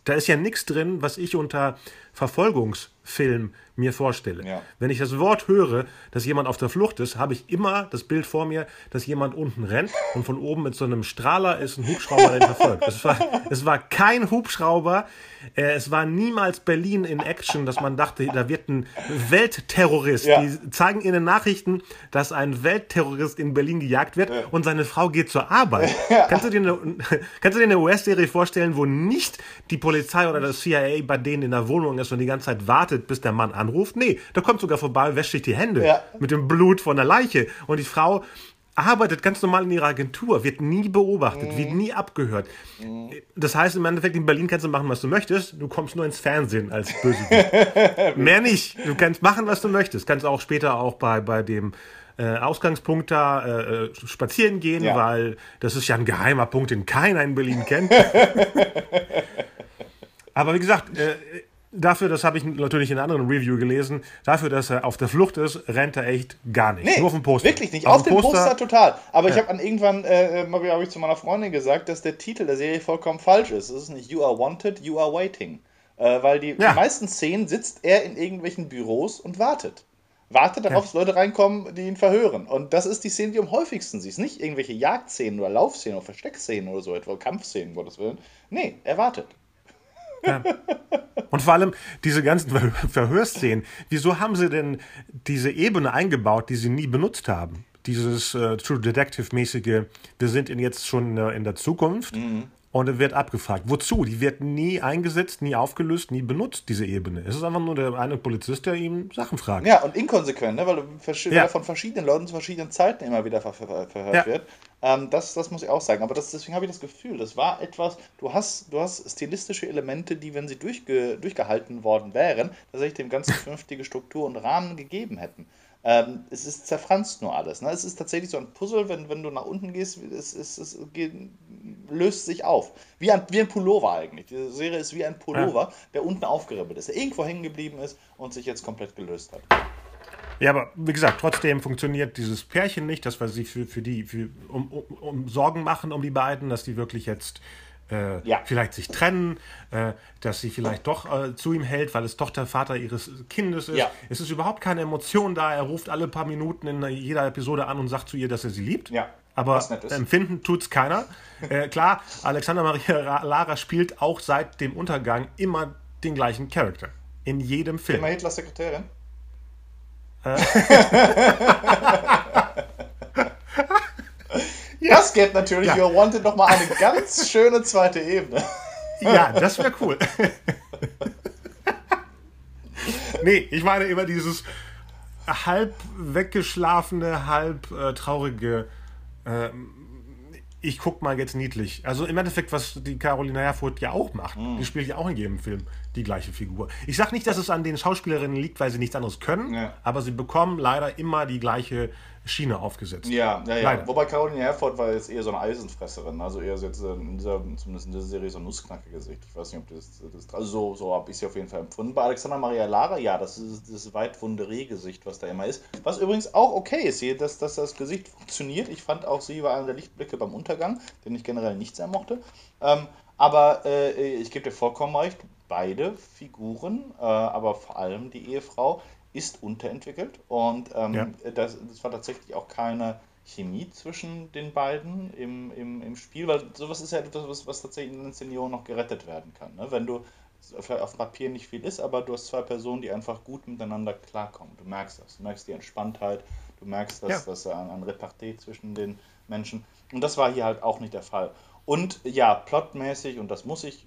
da ist ja nichts drin, was ich unter Verfolgungsfilm mir vorstelle. Ja. Wenn ich das Wort höre, dass jemand auf der Flucht ist, habe ich immer das Bild vor mir, dass jemand unten rennt und von oben mit so einem Strahler ist ein Hubschrauber, den verfolgt. Es war, es war kein Hubschrauber, äh, es war niemals Berlin in Action, dass man dachte, da wird ein Weltterrorist. Ja. Die zeigen in den Nachrichten, dass ein Weltterrorist in Berlin gejagt wird ja. und seine Frau geht zur Arbeit. <laughs> Kannst du dir eine, kannst du dir eine US-Serie vorstellen, wo nicht die Polizei oder das CIA bei denen in der Wohnung ist und die ganze Zeit wartet, bis der Mann anruft? Nee, der kommt sogar vorbei, wäscht sich die Hände ja. mit dem Blut von der Leiche. Und die Frau arbeitet ganz normal in ihrer Agentur, wird nie beobachtet, mhm. wird nie abgehört. Mhm. Das heißt im Endeffekt, in Berlin kannst du machen, was du möchtest, du kommst nur ins Fernsehen als Bösewicht. <laughs> Mehr nicht. Du kannst machen, was du möchtest. Kannst auch später auch bei, bei dem äh, Ausgangspunkt da äh, äh spazieren gehen, ja. weil das ist ja ein geheimer Punkt, den keiner in Berlin kennt. <laughs> Aber wie gesagt, äh, Dafür, das habe ich natürlich in einer anderen Review gelesen, dafür, dass er auf der Flucht ist, rennt er echt gar nicht. Nee, Nur auf dem Poster. Wirklich nicht. Auf, auf dem Poster, Poster, total. Aber ja. ich habe an irgendwann, äh, habe ich zu meiner Freundin gesagt, dass der Titel der Serie vollkommen falsch ist. Es ist nicht You are wanted, you are waiting. Äh, weil die, ja. die meisten Szenen sitzt er in irgendwelchen Büros und wartet. wartet darauf, dass Leute reinkommen, die ihn verhören. Und das ist die Szene, die am häufigsten siehst. Nicht irgendwelche Jagdszenen oder Laufszenen oder Versteckszenen oder so etwa, Kampfszenen, Gottes Willen. Nee, er wartet. Ja. Und vor allem diese ganzen Verhörszenen. Wieso haben sie denn diese Ebene eingebaut, die sie nie benutzt haben? Dieses äh, True Detective-mäßige, wir sind in jetzt schon in der Zukunft. Mhm und er wird abgefragt. Wozu? Die wird nie eingesetzt, nie aufgelöst, nie benutzt, diese Ebene. Es ist einfach nur der eine Polizist, der ihm Sachen fragt. Ja, und inkonsequent, ne? weil, weil ja. er von verschiedenen Leuten zu verschiedenen Zeiten immer wieder ver ver verhört ja. wird. Ähm, das, das muss ich auch sagen. Aber das, deswegen habe ich das Gefühl, das war etwas, du hast, du hast stilistische Elemente, die, wenn sie durchge, durchgehalten worden wären, tatsächlich dem Ganzen <laughs> vernünftige Struktur und Rahmen gegeben hätten. Ähm, es ist zerfranst nur alles. Ne? Es ist tatsächlich so ein Puzzle, wenn, wenn du nach unten gehst, es, es, es geht, löst sich auf. Wie ein, wie ein Pullover eigentlich. Die Serie ist wie ein Pullover, ja. der unten aufgeribbelt ist, der irgendwo hängen geblieben ist und sich jetzt komplett gelöst hat. Ja, aber wie gesagt, trotzdem funktioniert dieses Pärchen nicht, dass wir sich für, für die für, um, um, um Sorgen machen um die beiden, dass die wirklich jetzt äh, ja. vielleicht sich trennen, äh, dass sie vielleicht doch äh, zu ihm hält, weil es doch der Vater ihres Kindes ist. Ja. Es ist überhaupt keine Emotion da. Er ruft alle paar Minuten in jeder Episode an und sagt zu ihr, dass er sie liebt. Ja. Aber empfinden tut es keiner. <laughs> Äh, klar, Alexander Maria Lara spielt auch seit dem Untergang immer den gleichen Charakter. In jedem Film. Immer Hitlers Sekretärin? <laughs> <laughs> Das geht natürlich ja. You're Wanted nochmal eine ganz schöne zweite Ebene. Ja, das wäre cool. nee, ich meine immer dieses halb weggeschlafene, halb äh, traurige. Äh, ich guck mal jetzt niedlich. Also im Endeffekt, was die Carolina Herfurth ja auch macht. Mm. Die spielt ja auch in jedem Film die gleiche Figur. Ich sage nicht, dass es an den Schauspielerinnen liegt, weil sie nichts anderes können, ja. aber sie bekommen leider immer die gleiche Schiene aufgesetzt. Ja, ja, ja. Leider. Wobei Caroline Herford war jetzt eher so eine Eisenfresserin. Also eher so jetzt in dieser, zumindest in dieser Serie so ein Nussknacker-Gesicht. Ich weiß nicht, ob das, das also so, so habe ich sie auf jeden Fall empfunden. Bei Alexander Maria Lara, ja, das ist das Weitwunderee-Gesicht, was da immer ist. Was übrigens auch okay ist hier, dass, dass das Gesicht funktioniert. Ich fand auch, sie war einer der Lichtblicke beim Untergang, den ich generell nicht sehr mochte. Ähm, aber äh, ich gebe dir vollkommen recht, beide Figuren, äh, aber vor allem die Ehefrau, ist unterentwickelt und ähm, ja. das, das, war tatsächlich auch keine Chemie zwischen den beiden im, im, im Spiel, weil sowas ist ja etwas, was, was tatsächlich in den Senioren noch gerettet werden kann. Ne? Wenn du auf Papier nicht viel ist, aber du hast zwei Personen, die einfach gut miteinander klarkommen. Du merkst das. Du merkst die Entspanntheit, du merkst das, ja. das ein, ein Repartie zwischen den Menschen. Und das war hier halt auch nicht der Fall. Und ja, plotmäßig, und das muss ich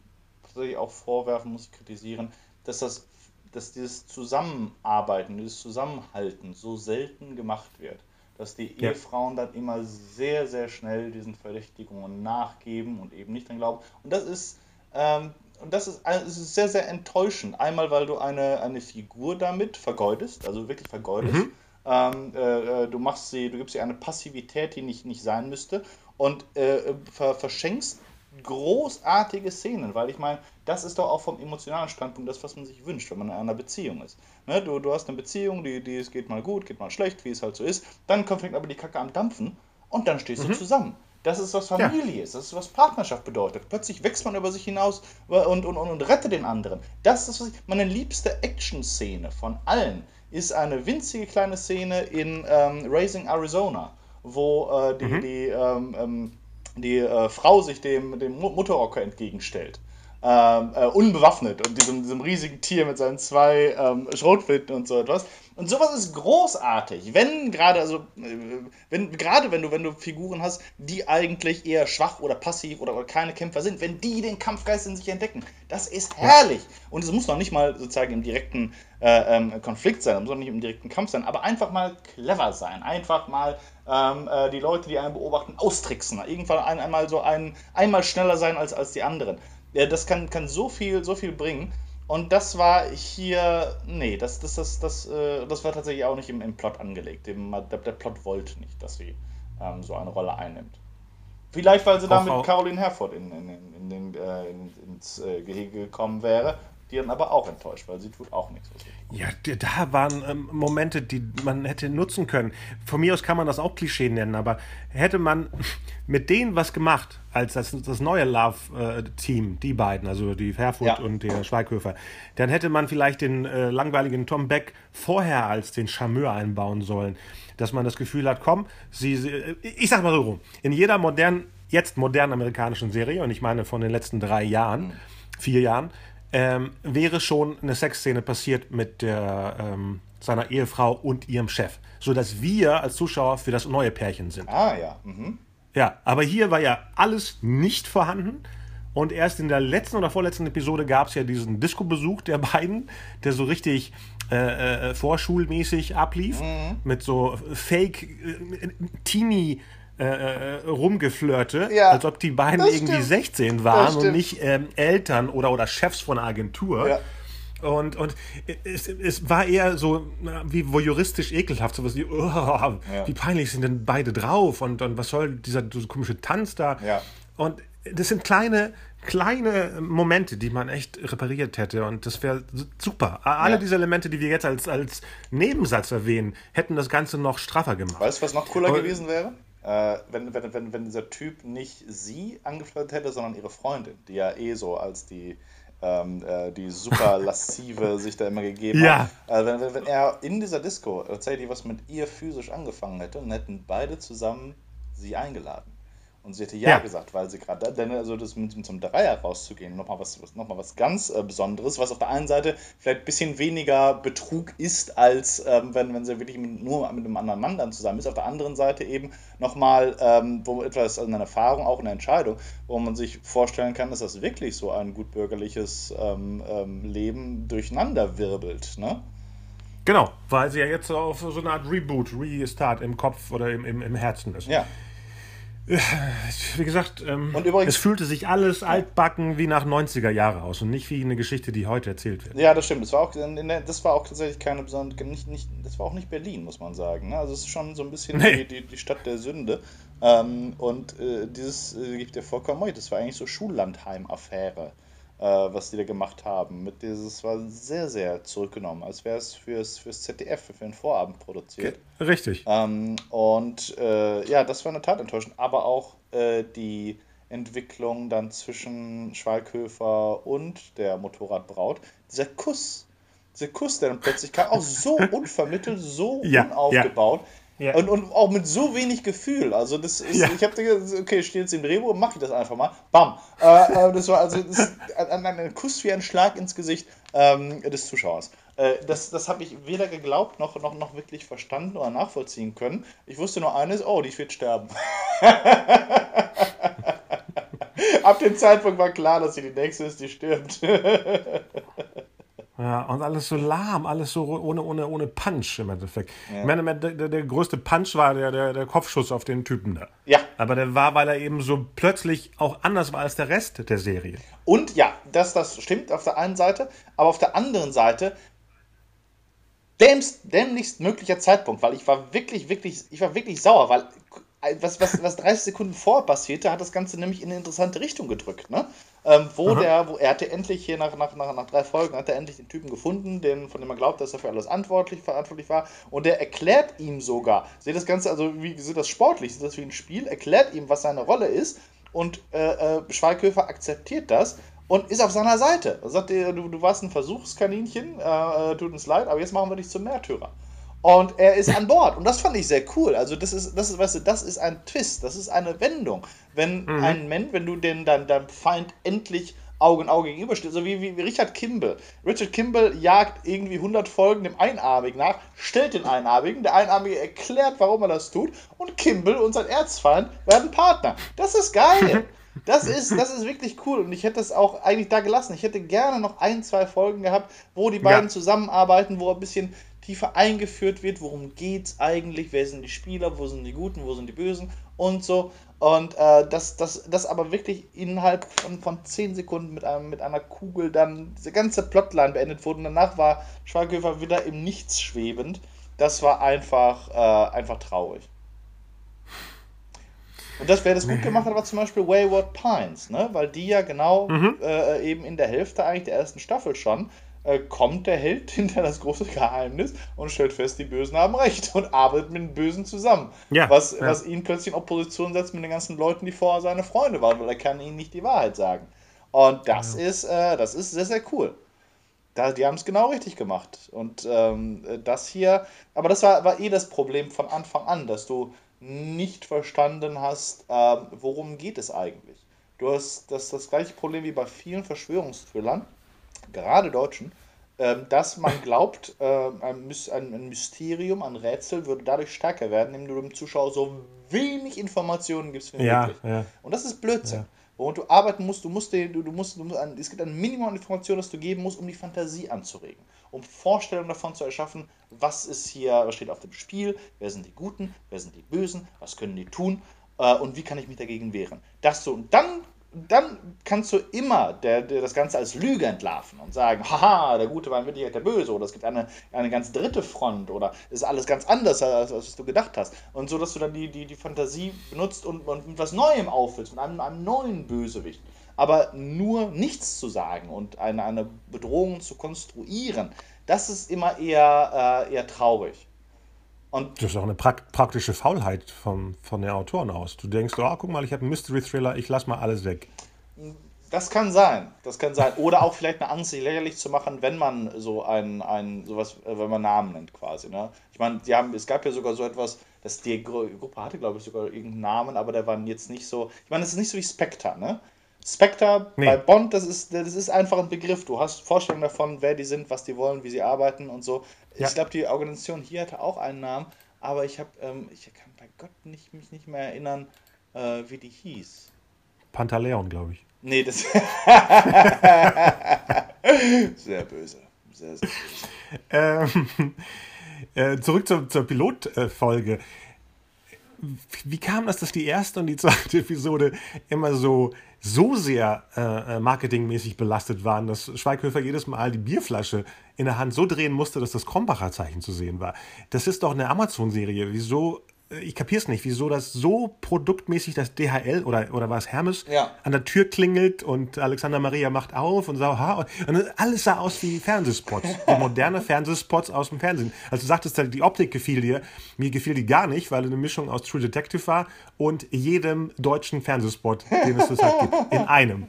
tatsächlich auch vorwerfen, muss ich kritisieren, dass das dass dieses Zusammenarbeiten, dieses Zusammenhalten so selten gemacht wird, dass die ja. Ehefrauen dann immer sehr, sehr schnell diesen Verdächtigungen nachgeben und eben nicht dran glauben. Und das ist, ähm, und das ist, also ist sehr, sehr enttäuschend. Einmal, weil du eine, eine Figur damit vergeudest, also wirklich vergeudest. Mhm. Ähm, äh, äh du machst sie, du gibst ihr eine Passivität, die nicht, nicht sein müsste und äh, ver verschenkst großartige Szenen, weil ich meine, das ist doch auch vom emotionalen Standpunkt das, was man sich wünscht, wenn man in einer Beziehung ist. Ne? Du, du hast eine Beziehung, die, die es geht mal gut, geht mal schlecht, wie es halt so ist. Dann fängt aber die Kacke am Dampfen und dann stehst mhm. du zusammen. Das ist, was Familie ja. ist, das ist, was Partnerschaft bedeutet. Plötzlich wächst man über sich hinaus und, und, und, und rettet den anderen. Das ist was ich, meine liebste Action-Szene von allen ist eine winzige kleine Szene in ähm, Raising Arizona, wo äh, die, mhm. die ähm, ähm die äh, Frau sich dem, dem Mutterrocker entgegenstellt. Ähm, äh, unbewaffnet und diesem, diesem riesigen Tier mit seinen zwei ähm, Schrotflinten und so etwas. Und sowas ist großartig, wenn gerade, also, äh, wenn, gerade wenn du, wenn du Figuren hast, die eigentlich eher schwach oder passiv oder, oder keine Kämpfer sind, wenn die den Kampfgeist in sich entdecken, das ist herrlich. Und es muss noch nicht mal sozusagen im direkten äh, ähm, Konflikt sein, es muss noch nicht im direkten Kampf sein, aber einfach mal clever sein, einfach mal ähm, äh, die Leute, die einen beobachten, austricksen. Irgendwann ein, einmal so ein, einmal schneller sein als, als die anderen. Ja, das kann, kann so viel, so viel bringen. Und das war hier, nee, das, das, das, das, äh, das war tatsächlich auch nicht im, im Plot angelegt. Dem, der, der Plot wollte nicht, dass sie ähm, so eine Rolle einnimmt. Vielleicht, weil sie da mit Caroline Herford in, in, in, den, äh, ins äh, Gehege gekommen wäre, die dann aber auch enttäuscht, weil sie tut auch nichts. Ja, da waren ähm, Momente, die man hätte nutzen können. Von mir aus kann man das auch Klischee nennen, aber hätte man <laughs> mit denen was gemacht, als das, das neue Love-Team, die beiden, also die Fairfoot ja. und der Schweighöfer, dann hätte man vielleicht den äh, langweiligen Tom Beck vorher als den Charmeur einbauen sollen. Dass man das Gefühl hat, komm, sie, sie ich sag mal so rum, in jeder modernen, jetzt modernen amerikanischen Serie, und ich meine von den letzten drei Jahren, vier Jahren, ähm, wäre schon eine Sexszene passiert mit der, ähm, seiner Ehefrau und ihrem Chef, sodass wir als Zuschauer für das neue Pärchen sind. Ah ja. Mhm. Ja, aber hier war ja alles nicht vorhanden. Und erst in der letzten oder vorletzten Episode gab es ja diesen Disco-Besuch der <laughs> beiden, der so richtig äh, äh, vorschulmäßig ablief, mhm. mit so Fake äh, äh, äh, rumgeflirte, ja, als ob die beiden irgendwie 16 waren und nicht ähm, Eltern oder, oder Chefs von einer Agentur. Ja. Und, und es, es war eher so wie voyeuristisch ekelhaft, so was wie, oh, ja. wie peinlich sind denn beide drauf und, und was soll dieser, dieser komische Tanz da? Ja. Und das sind kleine, kleine Momente, die man echt repariert hätte und das wäre super. Alle ja. diese Elemente, die wir jetzt als, als Nebensatz erwähnen, hätten das Ganze noch straffer gemacht. Weißt du, was noch cooler und, gewesen wäre? Äh, wenn, wenn, wenn, wenn dieser Typ nicht sie angeflirtet hätte, sondern ihre Freundin, die ja eh so als die, ähm, äh, die super <laughs> lassive sich da immer gegeben ja. hat. Äh, wenn, wenn, wenn er in dieser Disco tatsächlich was mit ihr physisch angefangen hätte, dann hätten beide zusammen sie eingeladen. Und sie hätte ja, ja. gesagt, weil sie gerade, denn also das mit, mit so einem Dreier rauszugehen, nochmal was, was, noch was ganz äh, Besonderes, was auf der einen Seite vielleicht ein bisschen weniger Betrug ist, als ähm, wenn, wenn sie wirklich mit, nur mit einem anderen Mann dann zusammen ist. Auf der anderen Seite eben nochmal, ähm, wo etwas, also eine Erfahrung, auch eine Entscheidung, wo man sich vorstellen kann, dass das wirklich so ein gutbürgerliches ähm, ähm Leben durcheinander wirbelt. Ne? Genau, weil sie ja jetzt auf so eine Art Reboot, Restart im Kopf oder im, im, im Herzen ist. Ja. <sighs> Wie gesagt, ähm, und übrigens, es fühlte sich alles altbacken wie nach 90er Jahre aus und nicht wie eine Geschichte, die heute erzählt wird. Ja, das stimmt. Das war auch, das war auch tatsächlich keine besondere, nicht, nicht, das war auch nicht Berlin, muss man sagen. Ne? Also es ist schon so ein bisschen nee. die, die, die, Stadt der Sünde. Ähm, und äh, dieses äh, gibt dir vollkommen recht. Das war eigentlich so Schullandheim-Affäre äh, was die da gemacht haben. Mit dieses war sehr, sehr zurückgenommen, als wäre es fürs, fürs ZDF, für den Vorabend produziert. Richtig. Ähm, und äh, ja, das war eine Tat enttäuschend. Aber auch äh, die Entwicklung dann zwischen Schweighöfer und der Motorradbraut. Dieser Kuss, dieser Kuss, der dann plötzlich kam, auch so <laughs> unvermittelt, so ja, unaufgebaut. Ja. Ja. Und, und auch mit so wenig Gefühl. Also das ist, ja. ich habe gesagt, okay, steht jetzt im Drehbuch, mache ich das einfach mal. Bam. Äh, äh das war also das ein, ein, Kuss wie ein Schlag ins Gesicht ähm, des Zuschauers. Äh, das das habe ich weder geglaubt noch, noch, noch wirklich verstanden oder nachvollziehen können. Ich wusste nur eines, oh, die wird sterben. <laughs> Ab dem Zeitpunkt war klar, dass sie die nächste ist, die stirbt. <laughs> Ja, und alles so lahm, alles so ohne, ohne, ohne Punch im Endeffekt. Ja. Ich meine, der, der, größte Punch war der, der, der Kopfschuss auf den Typen da. Ja. Aber der war, weil er eben so plötzlich auch anders war als der Rest der Serie. Und ja, das, das stimmt auf der einen Seite, aber auf der anderen Seite dämlichst möglicher Zeitpunkt, weil ich war wirklich, wirklich, ich war wirklich sauer, weil was, was, was 30 Sekunden vor passierte, hat das Ganze nämlich in eine interessante Richtung gedrückt. Ne? Ähm, wo Aha. der, wo er hatte endlich hier nach, nach, nach, nach drei Folgen, hat er endlich den Typen gefunden, den, von dem er glaubt, dass er für alles verantwortlich, verantwortlich war. Und der erklärt ihm sogar, seht das Ganze, also wie sieht das sportlich, sieht das wie ein Spiel, erklärt ihm, was seine Rolle ist. Und äh, äh, Schweighöfer akzeptiert das und ist auf seiner Seite. Er sagt, du, du warst ein Versuchskaninchen, äh, äh, tut uns leid, aber jetzt machen wir dich zum Märtyrer. Und er ist an Bord. Und das fand ich sehr cool. Also, das ist, das ist, weißt du, das ist ein Twist, das ist eine Wendung. Wenn mhm. ein Mensch, wenn du den, dein, deinem Feind endlich Auge in Auge gegenüberstehst, so wie, wie, wie Richard Kimball. Richard Kimball jagt irgendwie 100 Folgen dem Einarmigen nach, stellt den Einarmigen, der Einarmige erklärt, warum er das tut, und Kimball und sein Erzfeind werden Partner. Das ist geil. <laughs> Das ist, das ist wirklich cool und ich hätte es auch eigentlich da gelassen. Ich hätte gerne noch ein, zwei Folgen gehabt, wo die beiden ja. zusammenarbeiten, wo ein bisschen tiefer eingeführt wird, worum geht es eigentlich, wer sind die Spieler, wo sind die Guten, wo sind die Bösen und so. Und äh, das, das, das aber wirklich innerhalb von, von 10 Sekunden mit, einem, mit einer Kugel dann diese ganze Plotline beendet wurde. Und danach war Schweighöfer wieder im Nichts schwebend. Das war einfach, äh, einfach traurig. Und das, wer das gut gemacht hat, war zum Beispiel Wayward Pines, ne? weil die ja genau mhm. äh, eben in der Hälfte eigentlich der ersten Staffel schon äh, kommt der Held <laughs> hinter das große Geheimnis und stellt fest, die Bösen haben recht und arbeitet mit den Bösen zusammen. Ja, was, ja. was ihn plötzlich in Opposition setzt mit den ganzen Leuten, die vorher seine Freunde waren, weil er kann ihnen nicht die Wahrheit sagen. Und das ja. ist, äh, das ist sehr, sehr cool. Da, die haben es genau richtig gemacht. Und ähm, das hier, aber das war, war eh das Problem von Anfang an, dass du nicht verstanden hast, ähm, worum geht es eigentlich. Du hast das, das gleiche Problem wie bei vielen Verschwörungsthrillern, gerade Deutschen, ähm, dass man <laughs> glaubt, äh, ein, Mysterium, ein Rätsel würde dadurch stärker werden, indem du dem Zuschauer so wenig Informationen gibst wie ja, möglich. Ja. Und das ist Blödsinn. Ja woran du arbeiten musst. Du musst, den, du, du musst, du musst ein, es gibt ein Minimum an Informationen, das du geben musst, um die Fantasie anzuregen, um Vorstellungen davon zu erschaffen, was ist hier, was steht auf dem Spiel, wer sind die Guten, wer sind die Bösen, was können die tun äh, und wie kann ich mich dagegen wehren. Das so, und dann dann kannst du immer der, der, das Ganze als Lüge entlarven und sagen, haha, der Gute war in Wirklichkeit der Böse oder es gibt eine, eine ganz dritte Front oder es ist alles ganz anders, als, als du gedacht hast. Und so, dass du dann die, die, die Fantasie benutzt und, und mit was Neuem auffüllst, mit einem, einem neuen Bösewicht. Aber nur nichts zu sagen und eine, eine Bedrohung zu konstruieren, das ist immer eher, äh, eher traurig. Und das ist auch eine prakt praktische Faulheit vom, von den Autoren aus. Du denkst, oh, guck mal, ich habe einen Mystery-Thriller, ich lass mal alles weg. Das kann sein, das kann sein. Oder auch vielleicht eine Angst, sich lächerlich zu machen, wenn man so ein, ein sowas, äh, wenn man Namen nennt quasi. Ne? Ich meine, die haben, es gab ja sogar so etwas, dass die Gruppe hatte, glaube ich, sogar irgendeinen Namen, aber der war jetzt nicht so. Ich meine, es ist nicht so wie Spectre, ne? Spectre nee. bei Bond, das ist, das ist einfach ein Begriff. Du hast Vorstellungen davon, wer die sind, was die wollen, wie sie arbeiten und so. Ja. Ich glaube, die Organisation hier hatte auch einen Namen, aber ich habe, ähm, ich kann bei Gott nicht, mich nicht mehr erinnern, äh, wie die hieß. Pantaleon, glaube ich. Nee, das. <laughs> sehr böse. Sehr, sehr böse. Ähm, äh, zurück zur, zur Pilotfolge. Wie kam das, dass die erste und die zweite Episode immer so so sehr äh, äh, marketingmäßig belastet waren, dass Schweighöfer jedes Mal die Bierflasche in der Hand so drehen musste, dass das Krombacher Zeichen zu sehen war. Das ist doch eine Amazon-Serie. Wieso ich kapier's nicht, wieso das so produktmäßig das DHL oder, oder war es Hermes ja. an der Tür klingelt und Alexander Maria macht auf und sagt, ha, und alles sah aus wie Fernsehspots, <laughs> wie moderne Fernsehspots aus dem Fernsehen. Also du sagtest, die Optik gefiel dir, mir gefiel die gar nicht, weil eine Mischung aus True Detective war und jedem deutschen Fernsehspot, den es halt gibt, in einem.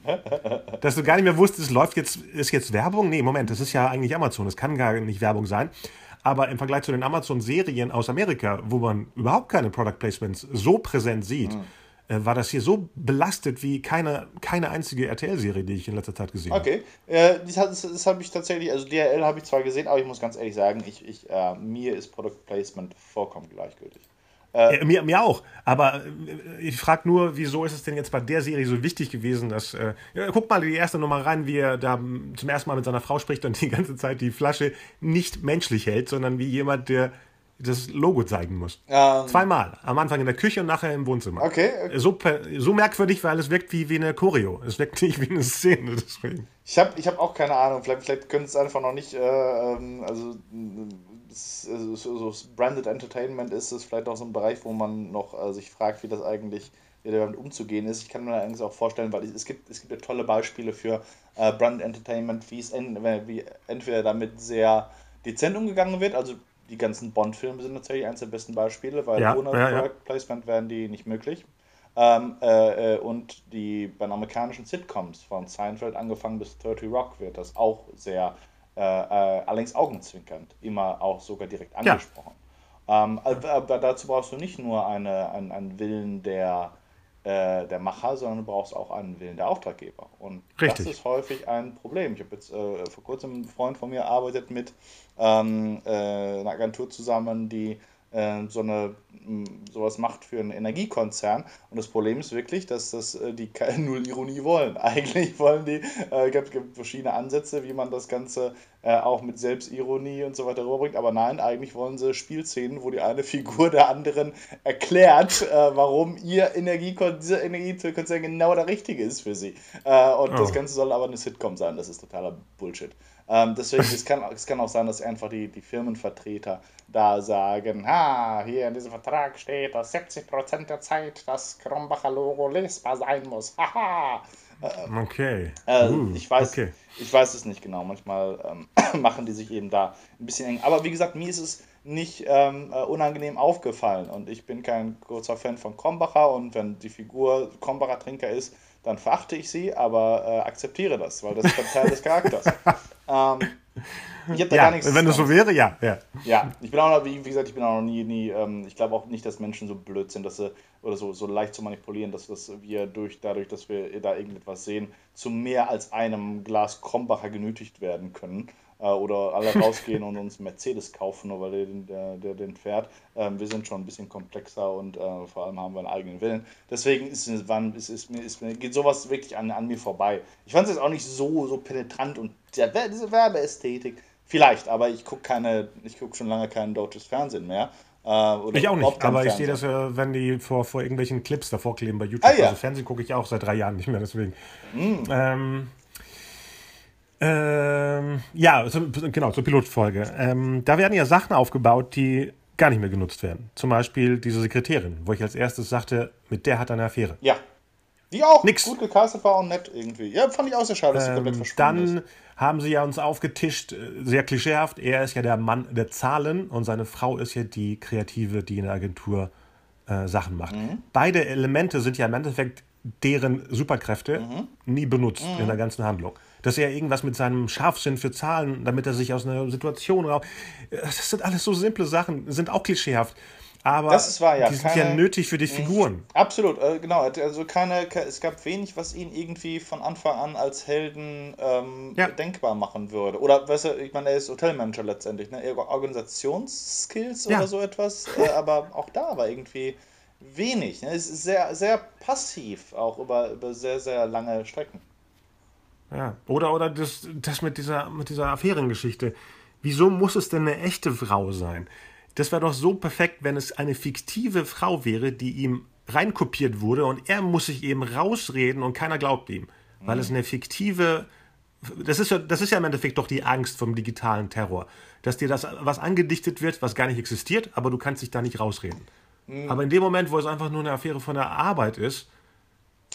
Dass du gar nicht mehr wusstest, läuft jetzt, ist jetzt Werbung? Nee, Moment, das ist ja eigentlich Amazon, das kann gar nicht Werbung sein. Aber im Vergleich zu den Amazon-Serien aus Amerika, wo man überhaupt keine Product Placements so präsent sieht, mhm. äh, war das hier so belastet wie keine, keine einzige RTL-Serie, die ich in letzter Zeit gesehen habe. Okay, äh, das, das, habe ich tatsächlich, also DRL habe ich zwar gesehen, aber ich muss ganz ehrlich sagen, ich, ich, äh, mir ist Product Placement vollkommen gleichgültig. Äh, ja, mir, mir auch. Aber äh, ich frage nur, wieso ist es denn jetzt bei der Serie so wichtig gewesen, dass. Äh, ja, guck mal die erste Nummer rein, wie er da zum ersten Mal mit seiner Frau spricht und die ganze Zeit die Flasche nicht menschlich hält, sondern wie jemand, der das Logo zeigen muss. Ähm, Zweimal. Am Anfang in der Küche und nachher im Wohnzimmer. Okay. okay. So, so merkwürdig, weil es wirkt wie, wie eine Choreo. Es wirkt nicht wie eine Szene. Deswegen. Ich habe ich hab auch keine Ahnung. Vielleicht, vielleicht können es einfach noch nicht. Äh, ähm, also so, so Branded Entertainment ist es vielleicht auch so ein Bereich, wo man noch äh, sich fragt, wie das eigentlich wie damit umzugehen ist. Ich kann mir allerdings auch vorstellen, weil es gibt, es gibt ja tolle Beispiele für äh, Branded Entertainment, wie es en, wie entweder damit sehr dezent umgegangen wird, also die ganzen Bond-Filme sind natürlich eines der besten Beispiele, weil ja, ohne ja, Product ja. Placement wären die nicht möglich. Ähm, äh, äh, und die bei den amerikanischen Sitcoms von Seinfeld angefangen bis 30 Rock wird das auch sehr allerdings augenzwinkernd, immer auch sogar direkt angesprochen. Ja. Ähm, aber dazu brauchst du nicht nur eine, einen, einen Willen der, äh, der Macher, sondern du brauchst auch einen Willen der Auftraggeber. Und Richtig. das ist häufig ein Problem. Ich habe jetzt äh, vor kurzem einen Freund von mir arbeitet mit ähm, äh, einer Agentur zusammen, die äh, so eine sowas macht für einen Energiekonzern. Und das Problem ist wirklich, dass das äh, die <laughs> null Ironie wollen. <laughs> Eigentlich wollen die, äh, es gibt verschiedene Ansätze, wie man das Ganze äh, auch mit Selbstironie und so weiter rüberbringt. Aber nein, eigentlich wollen sie Spielszenen, wo die eine <laughs> Figur der anderen erklärt, äh, warum ihr Energiekon dieser Energiekonzern genau der richtige ist für sie. Äh, und oh. das Ganze soll aber eine Sitcom sein. Das ist totaler Bullshit. Ähm, deswegen, es kann, es kann auch sein, dass einfach die, die Firmenvertreter da sagen, ha, hier in diesem Vertrag steht, dass 70% der Zeit das Krombacher Logo lesbar sein muss. <laughs> Haha. Äh, okay. Äh, uh, ich, weiß, okay. ich weiß es nicht genau. Manchmal ähm, <clears throat> machen die sich eben da ein bisschen eng. Aber wie gesagt, mir ist es nicht ähm, äh, unangenehm aufgefallen. Und ich bin kein großer Fan von Krombacher. Und wenn die Figur Krombacher Trinker ist, dann verachte ich sie, aber äh, akzeptiere das, weil das ist Teil des Charakters. <laughs> ähm, ich habe da ja, gar nichts. Wenn es so wäre, ja, ja. Ja, ich bin auch noch, wie, wie gesagt, ich bin auch noch nie, nie ähm, ich glaube auch nicht, dass Menschen so blöd sind, dass sie, oder so, so leicht zu manipulieren, dass, dass wir durch, dadurch, dass wir da irgendetwas sehen, zu mehr als einem Glas Krombacher genötigt werden können oder alle rausgehen und uns Mercedes kaufen, nur weil der, der, den fährt. Ähm, wir sind schon ein bisschen komplexer und äh, vor allem haben wir einen eigenen Willen. Deswegen ist, ist, ist, ist, geht sowas wirklich an, an mir vorbei. Ich fand es jetzt auch nicht so, so penetrant und der, diese Werbeästhetik, vielleicht, aber ich gucke keine, ich gucke schon lange kein deutsches Fernsehen mehr. Äh, ich auch nicht, aber ich sehe das, äh, wenn die vor, vor irgendwelchen Clips davor kleben bei YouTube. Ah, ja. Also Fernsehen gucke ich auch seit drei Jahren nicht mehr, deswegen. Mm. Ähm, ähm, ja, so, genau, zur Pilotfolge. Ähm, da werden ja Sachen aufgebaut, die gar nicht mehr genutzt werden. Zum Beispiel diese Sekretärin, wo ich als erstes sagte, mit der hat er eine Affäre. Ja. Die auch Nix. gut gecastet war und nett irgendwie. Ja, fand ich auch sehr schade, dass sie ähm, komplett verschwunden Dann ist. haben sie ja uns aufgetischt, äh, sehr klischeehaft, er ist ja der Mann der Zahlen und seine Frau ist ja die Kreative, die in der Agentur äh, Sachen macht. Mhm. Beide Elemente sind ja im Endeffekt deren Superkräfte mhm. nie benutzt mhm. in der ganzen Handlung dass er irgendwas mit seinem Scharfsinn für Zahlen, damit er sich aus einer Situation raus. Das sind alles so simple Sachen, sind auch klischeehaft. Aber wahr, ja. die sind keine, ja nötig für die mhm. Figuren. Absolut, äh, genau. Also keine, es gab wenig, was ihn irgendwie von Anfang an als Helden ähm, ja. denkbar machen würde. Oder, weißt du, ich meine, er ist Hotelmanager letztendlich, ne? Organisationsskills ja. oder so etwas. Äh, aber auch da war irgendwie wenig. Ne? Es ist sehr, sehr passiv, auch über, über sehr, sehr lange Strecken. Ja. Oder, oder das, das mit dieser, mit dieser Affärengeschichte. Wieso muss es denn eine echte Frau sein? Das wäre doch so perfekt, wenn es eine fiktive Frau wäre, die ihm reinkopiert wurde und er muss sich eben rausreden und keiner glaubt ihm. Weil es eine fiktive. Das ist, ja, das ist ja im Endeffekt doch die Angst vom digitalen Terror. Dass dir das was angedichtet wird, was gar nicht existiert, aber du kannst dich da nicht rausreden. Mhm. Aber in dem Moment, wo es einfach nur eine Affäre von der Arbeit ist,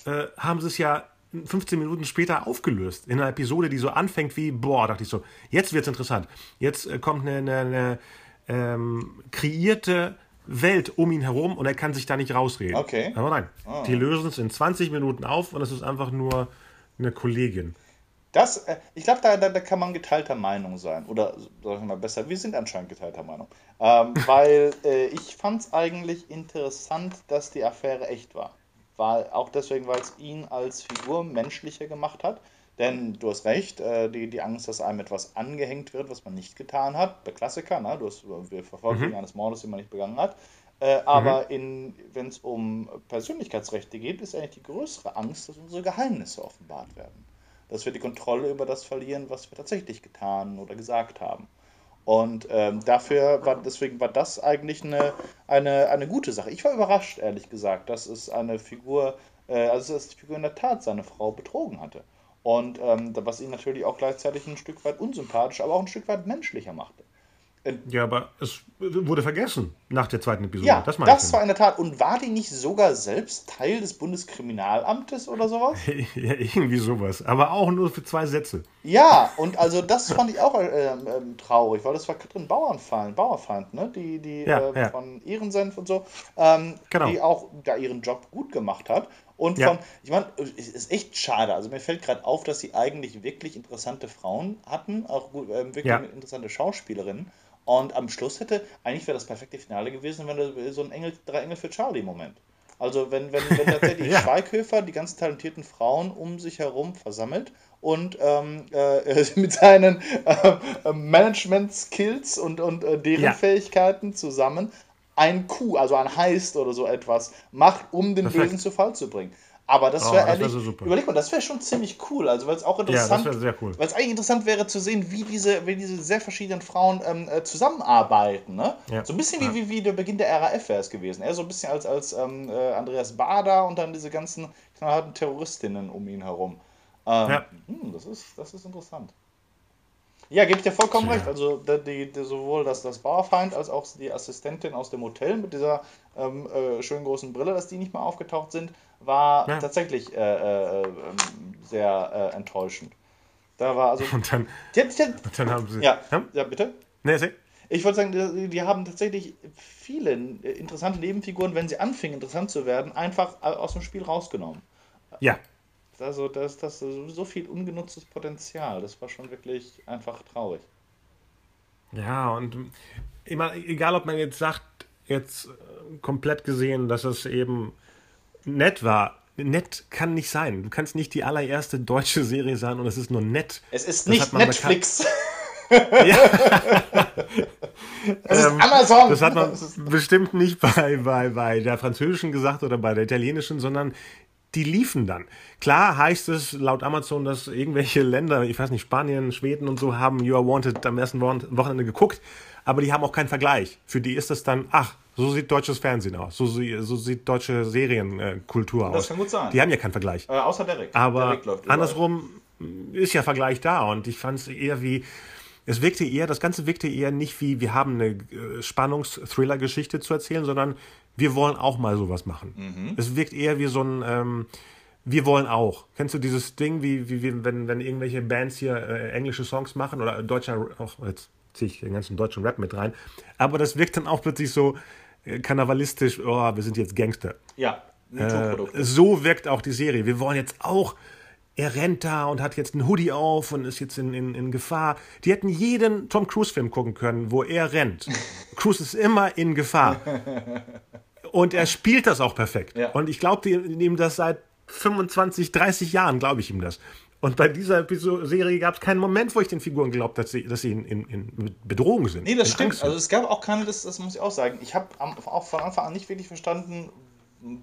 äh, haben sie es ja 15 Minuten später aufgelöst. In einer Episode, die so anfängt wie, boah, dachte ich so, jetzt wird es interessant. Jetzt äh, kommt eine, eine, eine ähm, kreierte Welt um ihn herum und er kann sich da nicht rausreden. Okay. Aber nein, oh. die lösen es in 20 Minuten auf und es ist einfach nur eine Kollegin. Das, äh, ich glaube, da, da, da, kann man geteilter Meinung sein. Oder sagen wir mal besser, wir sind anscheinend geteilter Meinung. Ähm, <laughs> weil äh, ich fand es eigentlich interessant, dass die Affäre echt war war auch deswegen, weil es ihn als Figur menschlicher gemacht hat. Denn du hast recht, äh, die, die Angst, dass einem etwas angehängt wird, was man nicht getan hat. Der Klassiker, ne? du hast, wir verfolgen mhm. eines Mordes, den man nicht begangen hat. Äh, aber mhm. wenn es um Persönlichkeitsrechte geht, ist eigentlich die größere Angst, dass unsere Geheimnisse offenbart werden. Dass wir die Kontrolle über das verlieren, was wir tatsächlich getan oder gesagt haben. Und ähm, dafür war, deswegen war das eigentlich eine, eine, eine gute Sache. Ich war überrascht, ehrlich gesagt, dass es eine Figur, äh, also dass die Figur in der Tat seine Frau betrogen hatte. Und ähm, was ihn natürlich auch gleichzeitig ein Stück weit unsympathisch, aber auch ein Stück weit menschlicher machte. Ja, aber es wurde vergessen nach der zweiten Episode. Ja, das, das war in der Tat. Und war die nicht sogar selbst Teil des Bundeskriminalamtes oder sowas? <laughs> ja, irgendwie sowas. Aber auch nur für zwei Sätze. Ja, und also das fand ich auch äh, äh, traurig, weil das war Katrin Bauernfeind, Bauerfeind, ne? die, die ja, äh, ja. von Ehrensenf und so, ähm, genau. die auch da ihren Job gut gemacht hat. Und von, ja. ich meine, es ist echt schade. Also mir fällt gerade auf, dass sie eigentlich wirklich interessante Frauen hatten, auch gut, äh, wirklich interessante Schauspielerinnen. Und am Schluss hätte, eigentlich wäre das perfekte Finale gewesen, wenn du so ein Engel, drei Engel für Charlie-Moment. Also wenn, wenn, wenn tatsächlich <laughs> ja. Schweighöfer die ganzen talentierten Frauen um sich herum versammelt und ähm, äh, <laughs> mit seinen äh, Management-Skills und, und äh, deren ja. Fähigkeiten zusammen ein Coup, also ein Heist oder so etwas, macht, um den Perfekt. Bösen zu Fall zu bringen. Aber das wäre oh, ehrlich, wär so überleg mal, das wäre schon ziemlich cool. Also, weil es auch interessant, ja, sehr cool. weil es eigentlich interessant wäre zu sehen, wie diese, wie diese sehr verschiedenen Frauen ähm, äh, zusammenarbeiten. Ne? Ja. So ein bisschen ja. wie, wie, wie der Beginn der RAF wäre es gewesen. Er so ein bisschen als, als ähm, äh, Andreas Bader und dann diese ganzen knallharten Terroristinnen um ihn herum. Ähm, ja. Hm, das, ist, das ist interessant. Ja, gebe ich dir vollkommen ja. recht. Also die, die, sowohl das, das Bauerfeind als auch die Assistentin aus dem Hotel mit dieser ähm, äh, schönen großen Brille, dass die nicht mehr aufgetaucht sind, war ja. tatsächlich äh, äh, ähm, sehr äh, enttäuschend. Da war also. <laughs> Und dann, die, die, und dann haben sie. Ja, ja? ja bitte? Nee, sie. Ich wollte sagen, die, die, haben tatsächlich viele interessante Nebenfiguren, wenn sie anfingen, interessant zu werden, einfach aus dem Spiel rausgenommen. Ja. Also, das, das ist so viel ungenutztes Potenzial. Das war schon wirklich einfach traurig. Ja, und immer, egal ob man jetzt sagt, jetzt komplett gesehen, dass es eben nett war. Nett kann nicht sein. Du kannst nicht die allererste deutsche Serie sein und es ist nur nett. Es ist das nicht Netflix. <laughs> ja. Das ist ähm, Amazon. Das hat man bestimmt nicht <laughs> bei, bei, bei der französischen gesagt oder bei der italienischen, sondern die liefen dann. Klar heißt es laut Amazon, dass irgendwelche Länder, ich weiß nicht, Spanien, Schweden und so haben You Are Wanted am ersten Wochenende geguckt, aber die haben auch keinen Vergleich. Für die ist das dann, ach, so sieht deutsches Fernsehen aus. So, so sieht deutsche Serienkultur aus. Das kann gut sein. Die haben ja keinen Vergleich. Äh, außer Derek. Aber Derek andersrum ist ja Vergleich da und ich fand es eher wie, es wirkte eher, das Ganze wirkte eher nicht wie, wir haben eine äh, Spannungs-Thriller-Geschichte zu erzählen, sondern wir wollen auch mal sowas machen. Mhm. Es wirkt eher wie so ein, ähm, wir wollen auch. Kennst du dieses Ding, wie, wie, wenn, wenn irgendwelche Bands hier äh, englische Songs machen oder deutscher, auch jetzt ziehe ich den ganzen deutschen Rap mit rein, aber das wirkt dann auch plötzlich so, karnevalistisch, oh, wir sind jetzt Gangster. Ja, äh, so wirkt auch die Serie. Wir wollen jetzt auch, er rennt da und hat jetzt einen Hoodie auf und ist jetzt in, in, in Gefahr. Die hätten jeden Tom Cruise-Film gucken können, wo er rennt. <laughs> Cruise ist immer in Gefahr. Und er spielt das auch perfekt. Ja. Und ich glaube ihm das seit 25, 30 Jahren, glaube ich ihm das. Und bei dieser Serie gab es keinen Moment, wo ich den Figuren glaubt, dass sie, dass sie in, in, in Bedrohung sind. Nee, das stimmt. Angst also es gab auch keine, das, das muss ich auch sagen. Ich habe auch von Anfang an nicht wirklich verstanden,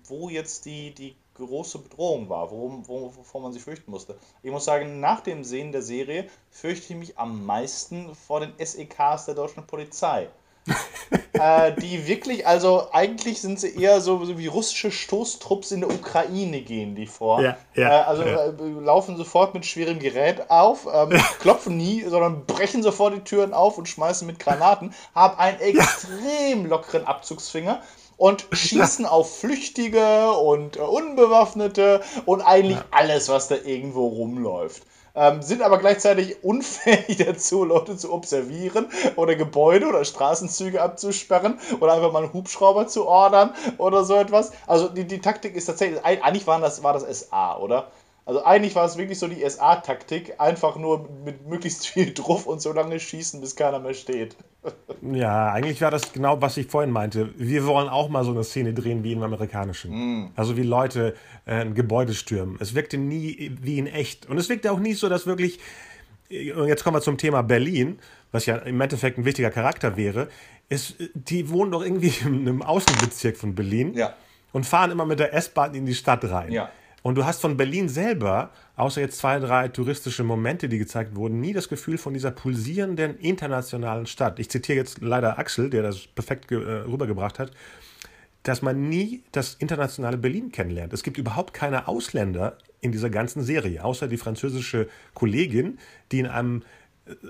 wo jetzt die, die große Bedrohung war, worum, wovor man sich fürchten musste. Ich muss sagen, nach dem Sehen der Serie fürchte ich mich am meisten vor den SEKs der deutschen Polizei. <laughs> äh, die wirklich, also eigentlich sind sie eher so, so, wie russische Stoßtrupps in der Ukraine gehen die vor. Ja, ja, äh, also ja. Äh, laufen sofort mit schwerem Gerät auf, ähm, <laughs> klopfen nie, sondern brechen sofort die Türen auf und schmeißen mit Granaten, haben einen extrem lockeren Abzugsfinger und schießen auf Flüchtige und äh, Unbewaffnete und eigentlich alles, was da irgendwo rumläuft ähm, sind aber gleichzeitig unfähig <laughs> dazu, Leute zu observieren oder Gebäude oder Straßenzüge abzusperren oder einfach mal einen Hubschrauber zu ordern oder so etwas. Also die, die Taktik ist tatsächlich, eigentlich waren das, war das SA, oder? Also eigentlich war es wirklich so die SA-Taktik, einfach nur mit möglichst viel Druff und so lange schießen, bis keiner mehr steht. Ja, eigentlich war das genau, was ich vorhin meinte. Wir wollen auch mal so eine Szene drehen wie im amerikanischen. Mm. Also wie Leute äh, ein Gebäude stürmen. Es wirkte nie wie in echt. Und es wirkte auch nie so, dass wirklich. Und jetzt kommen wir zum Thema Berlin, was ja im Endeffekt ein wichtiger Charakter wäre. Es, die wohnen doch irgendwie <laughs> in einem Außenbezirk von Berlin ja. und fahren immer mit der S-Bahn in die Stadt rein. Ja. Und du hast von Berlin selber, außer jetzt zwei, drei touristische Momente, die gezeigt wurden, nie das Gefühl von dieser pulsierenden internationalen Stadt. Ich zitiere jetzt leider Axel, der das perfekt äh, rübergebracht hat, dass man nie das internationale Berlin kennenlernt. Es gibt überhaupt keine Ausländer in dieser ganzen Serie, außer die französische Kollegin, die in einem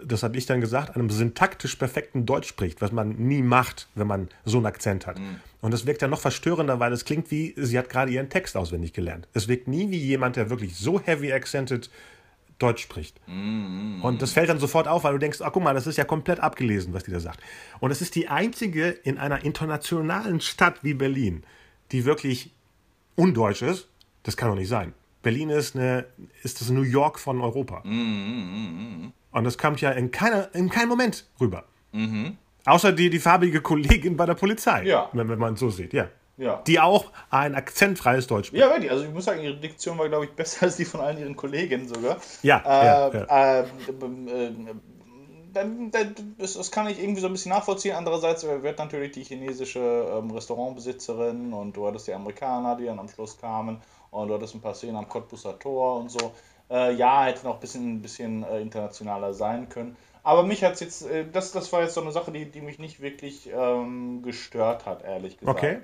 das habe ich dann gesagt, einem syntaktisch perfekten Deutsch spricht, was man nie macht, wenn man so einen Akzent hat. Mhm. Und das wirkt ja noch verstörender, weil es klingt wie, sie hat gerade ihren Text auswendig gelernt. Es wirkt nie wie jemand, der wirklich so heavy accented Deutsch spricht. Mhm. Und das fällt dann sofort auf, weil du denkst, ach guck mal, das ist ja komplett abgelesen, was die da sagt. Und es ist die einzige in einer internationalen Stadt wie Berlin, die wirklich undeutsch ist. Das kann doch nicht sein. Berlin ist, eine, ist das New York von Europa. Mhm. Und das kommt ja in, keiner, in keinem Moment rüber. Mhm. Außer die, die farbige Kollegin bei der Polizei. Ja. Wenn, wenn man so sieht, ja. Ja. Die auch ein akzentfreies Deutsch spricht. Ja, wirklich. Also ich muss sagen, ihre Diktion war, glaube ich, <laughs> besser als die von allen ihren Kolleginnen sogar. Ja. Äh, ja, ja. Äh, äh, das, kann ich irgendwie so ein bisschen nachvollziehen. Andererseits wird natürlich die chinesische ähm, Restaurantbesitzerin und du hattest die Amerikaner, die dann am Schluss kamen und du hattest ein paar Szenen am Cottbusser Tor und so. Äh, ja, hätte noch ein bisschen, ein bisschen äh, internationaler sein können. Aber mich hat es jetzt, äh, das, das war jetzt so eine Sache, die, die mich nicht wirklich ähm, gestört hat, ehrlich gesagt. Okay.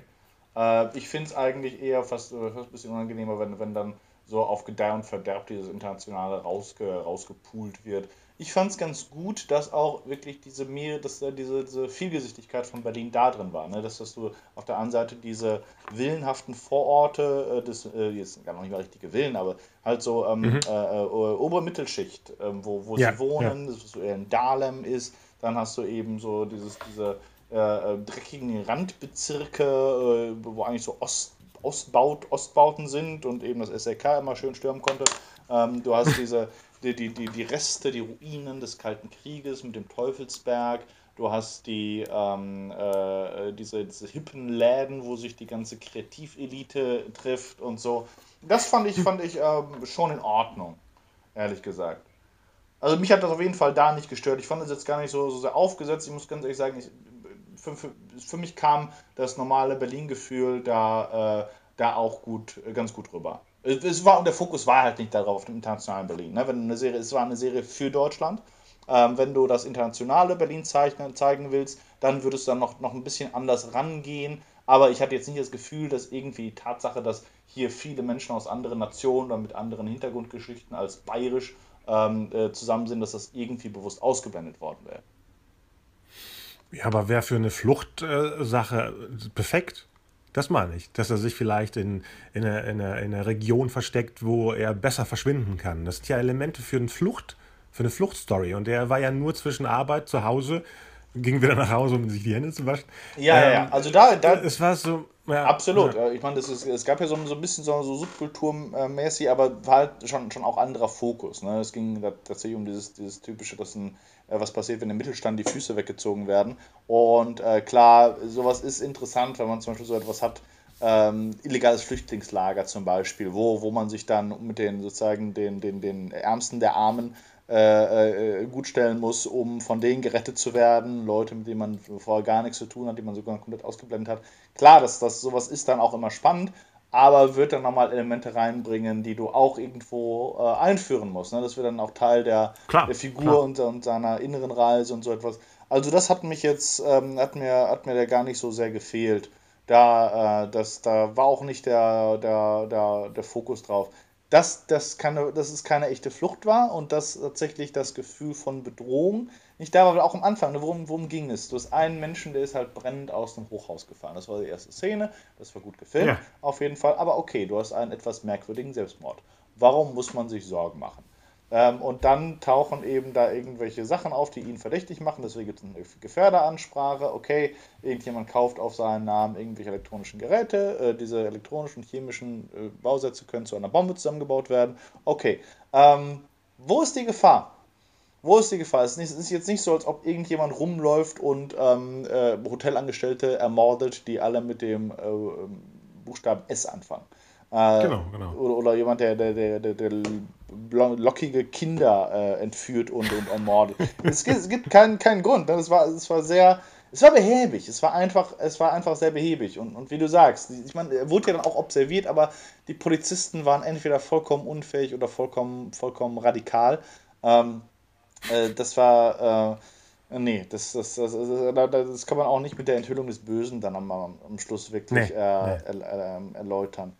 Äh, ich finde es eigentlich eher fast, äh, fast ein bisschen unangenehmer, wenn, wenn dann so auf Gedeih und Verderb dieses Internationale rausge, rausgepoolt wird. Ich fand es ganz gut, dass auch wirklich diese, mehr, dass da diese, diese Vielgesichtigkeit von Berlin da drin war. Ne? Dass, dass du auf der einen Seite diese villenhaften Vororte, äh, des, äh, jetzt gar noch nicht mal richtige Villen, aber halt so ähm, mhm. äh, äh obere Mittelschicht, ähm, wo, wo ja, sie wohnen, ja. das so eher in Dahlem ist. Dann hast du eben so dieses, diese äh, äh, dreckigen Randbezirke, wo eigentlich so Ost Ostbaut, Ostbauten sind und eben das SLK immer schön stürmen konnte. Ähm, du hast diese, die, die, die, die Reste, die Ruinen des Kalten Krieges mit dem Teufelsberg. Du hast die, ähm, äh, diese, diese hippen Läden, wo sich die ganze Kreativelite trifft und so. Das fand ich, fand ich ähm, schon in Ordnung, ehrlich gesagt. Also mich hat das auf jeden Fall da nicht gestört. Ich fand das jetzt gar nicht so, so sehr aufgesetzt. Ich muss ganz ehrlich sagen, ich, für, für, für mich kam das normale Berlin-Gefühl da, äh, da auch gut, ganz gut rüber. Es war, der Fokus war halt nicht darauf, auf dem internationalen Berlin. Ne? Wenn eine Serie, es war eine Serie für Deutschland. Ähm, wenn du das internationale Berlin zeichnen, zeigen willst, dann würdest du dann noch, noch ein bisschen anders rangehen. Aber ich hatte jetzt nicht das Gefühl, dass irgendwie die Tatsache, dass hier viele Menschen aus anderen Nationen oder mit anderen Hintergrundgeschichten als bayerisch ähm, äh, zusammen sind, dass das irgendwie bewusst ausgeblendet worden wäre. Ja, aber wäre für eine Fluchtsache äh, perfekt. Das meine ich, dass er sich vielleicht in, in, einer, in, einer, in einer Region versteckt, wo er besser verschwinden kann. Das sind ja Elemente für, eine Flucht, für eine Fluchtstory. Und er war ja nur zwischen Arbeit, zu Hause, ging wieder nach Hause, um sich die Hände zu waschen. Ja, ähm, ja, also da, da. Es war so, ja, Absolut. Ja. Ich meine, das ist, es gab ja so, so ein bisschen so, so subkulturmäßig, aber war halt schon, schon auch anderer Fokus. Ne? Es ging da tatsächlich um dieses, dieses typische, dass ein, was passiert, wenn im Mittelstand die Füße weggezogen werden. Und äh, klar, sowas ist interessant, wenn man zum Beispiel so etwas hat, ähm, illegales Flüchtlingslager zum Beispiel, wo, wo man sich dann mit den sozusagen den, den, den Ärmsten der Armen äh, äh, gut stellen muss, um von denen gerettet zu werden. Leute, mit denen man vorher gar nichts zu tun hat, die man sogar komplett ausgeblendet hat. Klar, dass das sowas ist dann auch immer spannend, aber wird dann nochmal Elemente reinbringen, die du auch irgendwo äh, einführen musst. Ne? Das wird dann auch Teil der, klar, der Figur und, und, seiner inneren Reise und so etwas. Also das hat mich jetzt, ähm, hat mir, hat mir da gar nicht so sehr gefehlt. Da, äh, das, da war auch nicht der, der, der, der Fokus drauf dass das, keine, dass es keine echte Flucht war und dass tatsächlich das Gefühl von Bedrohung nicht da aber auch am Anfang, ne, worum, worum ging es? Du hast einen Menschen, der ist halt brennend aus dem Hochhaus gefallen. Das war die erste Szene, das war gut gefilmt, ja. auf jeden Fall. Aber okay, du hast einen etwas merkwürdigen Selbstmord. Warum muss man sich Sorgen machen? Ähm, und dann tauchen eben da irgendwelche Sachen auf, die ihn verdächtig machen. Deswegen gibt es eine Gefährderansprache. Okay, irgendjemand kauft auf seinen Namen irgendwelche elektronischen Geräte. Äh, diese elektronischen, chemischen äh, Bausätze können zu einer Bombe zusammengebaut werden. Okay, ähm, wo ist die Gefahr? Wo ist die Gefahr? Es ist, jetzt nicht so, als ob irgendjemand rumläuft und ähm, äh, Hotelangestellte ermordet, die alle mit dem äh, Buchstaben S anfangen. Äh, genau, genau. Oder, oder, jemand, der, der, der, der, lockige Kinder äh, entführt und, und ermordet. <laughs> es, gibt, es gibt keinen, keinen Grund. Es war, es war sehr. Es war behäbig, es war einfach, es war einfach sehr behäbig. Und, und wie du sagst, ich meine, er wurde ja dann auch observiert, aber die Polizisten waren entweder vollkommen unfähig oder vollkommen, vollkommen radikal. Ähm, äh, das war, äh, nee, das, das, das, das, kann man auch nicht mit der Enthüllung des Bösen dann am, am Schluss wirklich nee, äh, nee. erläutern.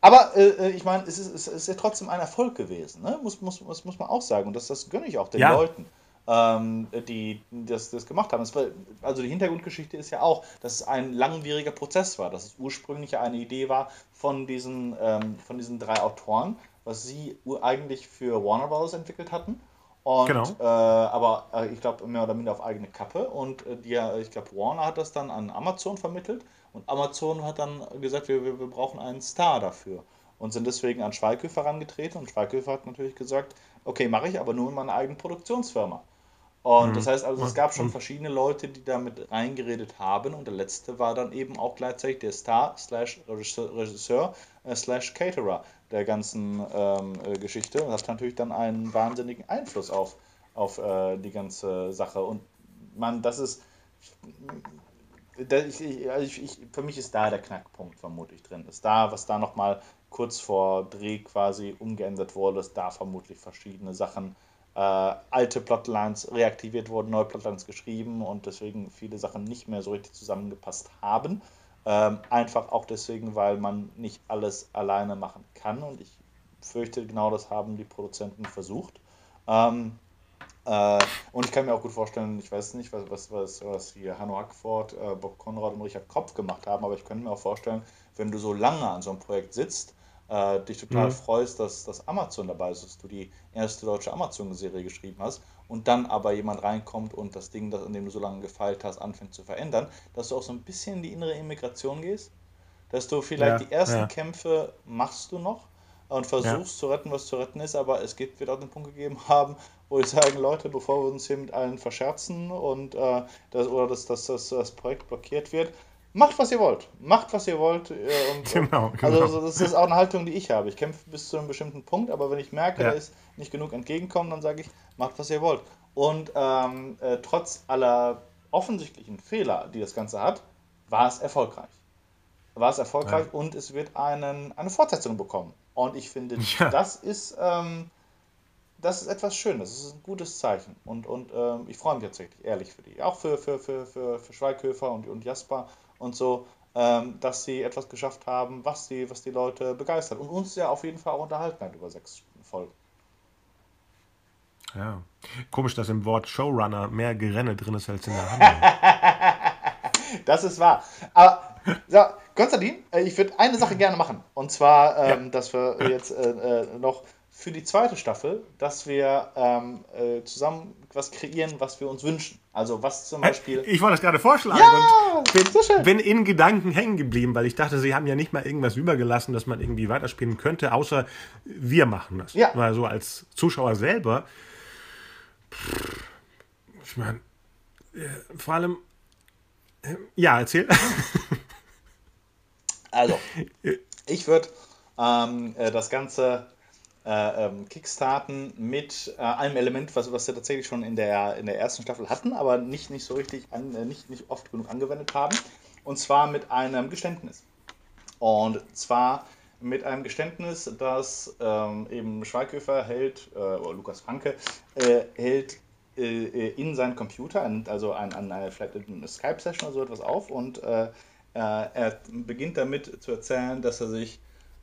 Aber äh, äh, ich meine, es ist, es ist ja trotzdem ein Erfolg gewesen, ne? muss, muss, muss, muss man auch sagen. Und das, das gönne ich auch den ja. Leuten, ähm, die das, das gemacht haben. War, also die Hintergrundgeschichte ist ja auch, dass es ein langwieriger Prozess war, dass es ursprünglich eine Idee war von diesen, ähm, von diesen drei Autoren, was sie eigentlich für Warner Bros. entwickelt hatten. Und, genau. Äh, aber äh, ich glaube, mehr oder minder auf eigene Kappe. Und äh, die, ich glaube, Warner hat das dann an Amazon vermittelt. Und Amazon hat dann gesagt, wir, wir, wir brauchen einen Star dafür. Und sind deswegen an Schweighöfer herangetreten. Und Schweighöfer hat natürlich gesagt, okay, mache ich, aber nur in meiner eigenen Produktionsfirma. Und mhm. das heißt also, es gab schon mhm. verschiedene Leute, die damit reingeredet haben. Und der letzte war dann eben auch gleichzeitig der Star slash Regisseur äh, slash Caterer der ganzen ähm, äh, Geschichte. Und das hat natürlich dann einen wahnsinnigen Einfluss auf, auf äh, die ganze Sache. Und man, das ist ich, ich, ich, für mich ist da der Knackpunkt vermutlich drin. Ist da, was da nochmal kurz vor Dreh quasi umgeändert wurde, ist da vermutlich verschiedene Sachen, äh, alte Plotlines reaktiviert wurden, neue Plotlines geschrieben und deswegen viele Sachen nicht mehr so richtig zusammengepasst haben. Ähm, einfach auch deswegen, weil man nicht alles alleine machen kann und ich fürchte, genau das haben die Produzenten versucht. Ähm, äh, und ich kann mir auch gut vorstellen, ich weiß nicht, was, was, was, was hier Hanno Hackford, äh, Bob Konrad und Richard Kopf gemacht haben, aber ich könnte mir auch vorstellen, wenn du so lange an so einem Projekt sitzt, äh, dich total mhm. freust, dass, dass Amazon dabei ist, dass du die erste deutsche Amazon-Serie geschrieben hast und dann aber jemand reinkommt und das Ding, das, an dem du so lange gefeilt hast, anfängt zu verändern, dass du auch so ein bisschen in die innere Immigration gehst, dass du vielleicht ja, die ersten ja. Kämpfe machst du noch und versuchst ja. zu retten, was zu retten ist, aber es gibt, wird auch den Punkt gegeben <laughs> haben, wo ich sage, Leute, bevor wir uns hier mit allen verscherzen und äh, das, oder dass, dass, dass das Projekt blockiert wird, macht, was ihr wollt. Macht, was ihr wollt. Äh, und, <laughs> genau, genau. Also das ist auch eine Haltung, die ich habe. Ich kämpfe bis zu einem bestimmten Punkt, aber wenn ich merke, ja. da ist nicht genug entgegenkommen, dann sage ich, macht, was ihr wollt. Und ähm, äh, trotz aller offensichtlichen Fehler, die das Ganze hat, war es erfolgreich. War es erfolgreich ja. und es wird einen, eine Fortsetzung bekommen. Und ich finde, <laughs> ja. das ist ähm, das ist etwas Schönes, das ist ein gutes Zeichen. Und, und ähm, ich freue mich tatsächlich, ehrlich für die. Auch für, für, für, für, für Schweighöfer und, und Jasper und so, ähm, dass sie etwas geschafft haben, was die, was die Leute begeistert. Und uns ja auf jeden Fall auch unterhalten hat über sechs Folgen. Ja. Komisch, dass im Wort Showrunner mehr Gerenne drin ist als in der Hand. <laughs> das ist wahr. Aber so, Konstantin, äh, ich würde eine Sache gerne machen. Und zwar, ähm, ja. dass wir jetzt äh, äh noch für die zweite Staffel, dass wir ähm, äh, zusammen was kreieren, was wir uns wünschen. Also was zum Beispiel. Ich wollte das gerade vorschlagen. Ja, und bin, so bin in Gedanken hängen geblieben, weil ich dachte, sie haben ja nicht mal irgendwas übergelassen, dass man irgendwie weiterspielen könnte, außer wir machen das. Ja. Weil so als Zuschauer selber. Ich meine, äh, vor allem. Äh, ja, erzähl. Also, <laughs> ich würde ähm, äh, das Ganze äh, ähm, Kickstarten mit äh, einem Element, was, was wir tatsächlich schon in der, in der ersten Staffel hatten, aber nicht, nicht so richtig, an, äh, nicht, nicht oft genug angewendet haben. Und zwar mit einem Geständnis. Und zwar mit einem Geständnis, das ähm, eben Schweighöfer hält, äh, oder Lukas Franke, äh, hält äh, in seinen Computer, also an, an eine, vielleicht eine Skype-Session oder so etwas auf und er beginnt damit zu erzählen, dass er sich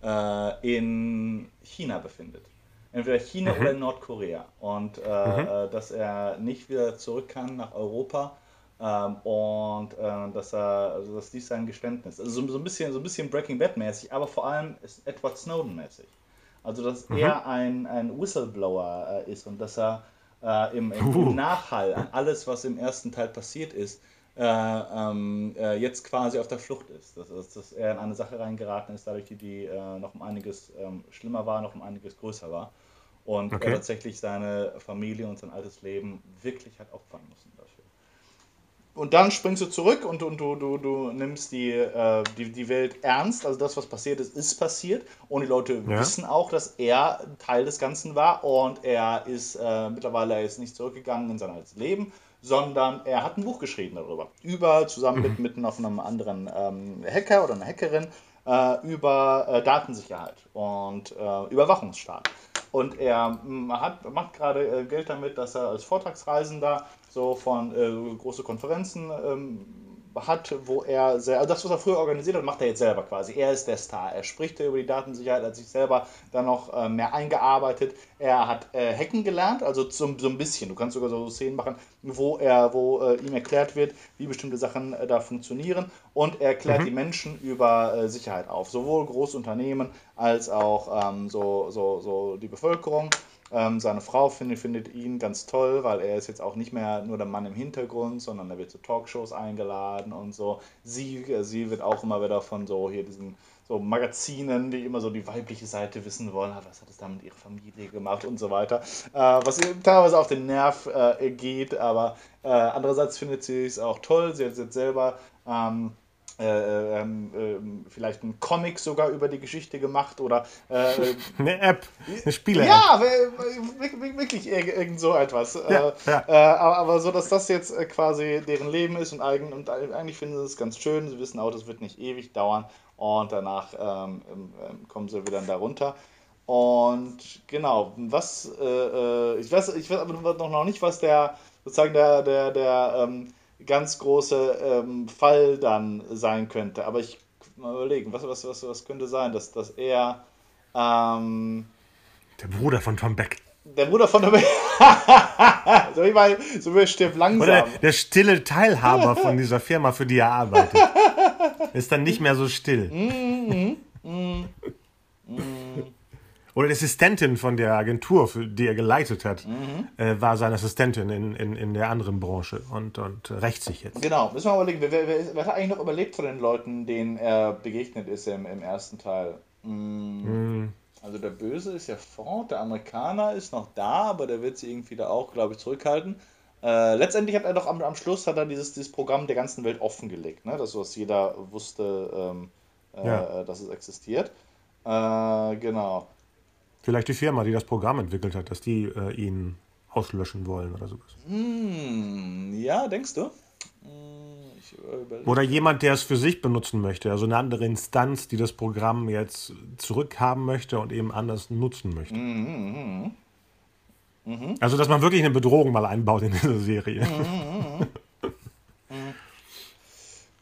äh, in China befindet. Entweder China mhm. oder Nordkorea. Und äh, mhm. Dass er nicht wieder zurück kann nach Europa. Ähm, und äh, dass er, also dass dies sein Geständnis. Also so, so, ein bisschen, so ein bisschen Breaking Bad mäßig, aber vor allem ist Edward Snowden mäßig. Also dass mhm. er ein, ein Whistleblower äh, ist und dass er äh, im, im, im, Nachhall an alles, was im ersten Teil passiert ist, äh, ähm, äh, jetzt quasi auf der Flucht ist. Dass, dass, dass, er in eine Sache reingeraten ist, dadurch die, die äh, noch um einiges ähm, schlimmer war, noch um einiges größer war. Und okay. er tatsächlich seine Familie und sein altes Leben wirklich hat opfern müssen dafür. Und dann springst du zurück und, und du, du, du nimmst die, äh, die, die Welt ernst. Also das, was passiert ist, ist passiert. Und die Leute ja. wissen auch, dass er Teil des Ganzen war. Und er ist äh, mittlerweile er ist nicht zurückgegangen in sein altes Leben, sondern er hat ein Buch geschrieben darüber. Über, zusammen mit, mhm. mit noch einem anderen ähm, Hacker oder einer Hackerin, äh, über äh, Datensicherheit und äh, Überwachungsstaat. Und er mm, hat, macht gerade äh, Geld damit, dass er als Vortragsreisender so von äh, große Konferenzen ähm, hat, wo er sehr, also das, was er früher organisiert hat, macht er jetzt selber quasi. Er ist der Star. Er spricht über die Datensicherheit, hat sich selber dann noch äh, mehr eingearbeitet. Er hat äh, Hacken gelernt, also so, so ein bisschen. Du kannst sogar so Szenen machen, wo er, wo äh, ihm erklärt wird, wie bestimmte Sachen da funktionieren. Und er klärt mhm. die Menschen über Sicherheit auf, sowohl Großunternehmen als auch ähm, so, so, so die Bevölkerung. Ähm, seine Frau findet, findet ihn ganz toll, weil er ist jetzt auch nicht mehr nur der Mann im Hintergrund, sondern er wird zu Talkshows eingeladen und so. Sie, äh, sie wird auch immer wieder von so hier diesen so Magazinen, die immer so die weibliche Seite wissen wollen, ah, was hat es da mit ihrer Familie gemacht und so weiter. Äh, was teilweise auf den Nerv äh, geht, aber äh, andererseits findet sie es auch toll. Sie hat jetzt selber ähm, äh, ähm, äh, vielleicht einen Comic sogar über die Geschichte gemacht oder äh, <laughs> eine App, eine Spiele-App. Ja, wirklich irgend so etwas. Ja, äh, ja. Äh, aber so, dass das jetzt äh, quasi deren Leben ist und, eigen, und eigentlich finden sie es ganz schön. Sie wissen auch, das wird nicht ewig dauern und danach ähm, ähm, ähm kommen sie wieder da runter. Und genau, was ich weiß, ich weiß aber noch nicht, was der sozusagen der der der ähm, ganz große ähm, Fall dann sein könnte. Aber ich mal überlegen, was, was, was, was könnte sein, dass, dass er ähm, Der Bruder von Tom Beck. Der Bruder von Tom Beck. <laughs> so wie bei so wie stirbt langsam. Oder der stille Teilhaber von <laughs> dieser Firma, für die er arbeitet. Ist dann nicht mehr so still. Mm, mm, mm, Oder die Assistentin von der Agentur, für die er geleitet hat, mhm. äh, war seine Assistentin in, in, in der anderen Branche und, und rächt sich jetzt. Genau, müssen wir mal überlegen, wer, wer, wer, hat eigentlich noch überlebt von den Leuten, denen er begegnet ist im, im ersten Teil? Mm. Also der Böse ist ja fort, der Amerikaner ist noch da, aber der wird sie irgendwie da auch, glaube ich, zurückhalten. Äh, letztendlich hat er doch am, am Schluss hat er dieses, dieses Programm der ganzen Welt offengelegt, ne? dass was jeder wusste, ähm, äh, ja. dass es existiert. Äh, genau. Vielleicht die Firma, die das Programm entwickelt hat, dass die äh, ihn auslöschen wollen oder sowas. Hm, ja, denkst du? Hm, oder jemand, der es für sich benutzen möchte, also eine andere Instanz, die das Programm jetzt zurückhaben möchte und eben anders nutzen möchte. Mhm, mh. Mhm. Also, dass man wirklich eine Bedrohung mal einbaut in diese Serie. Mhm,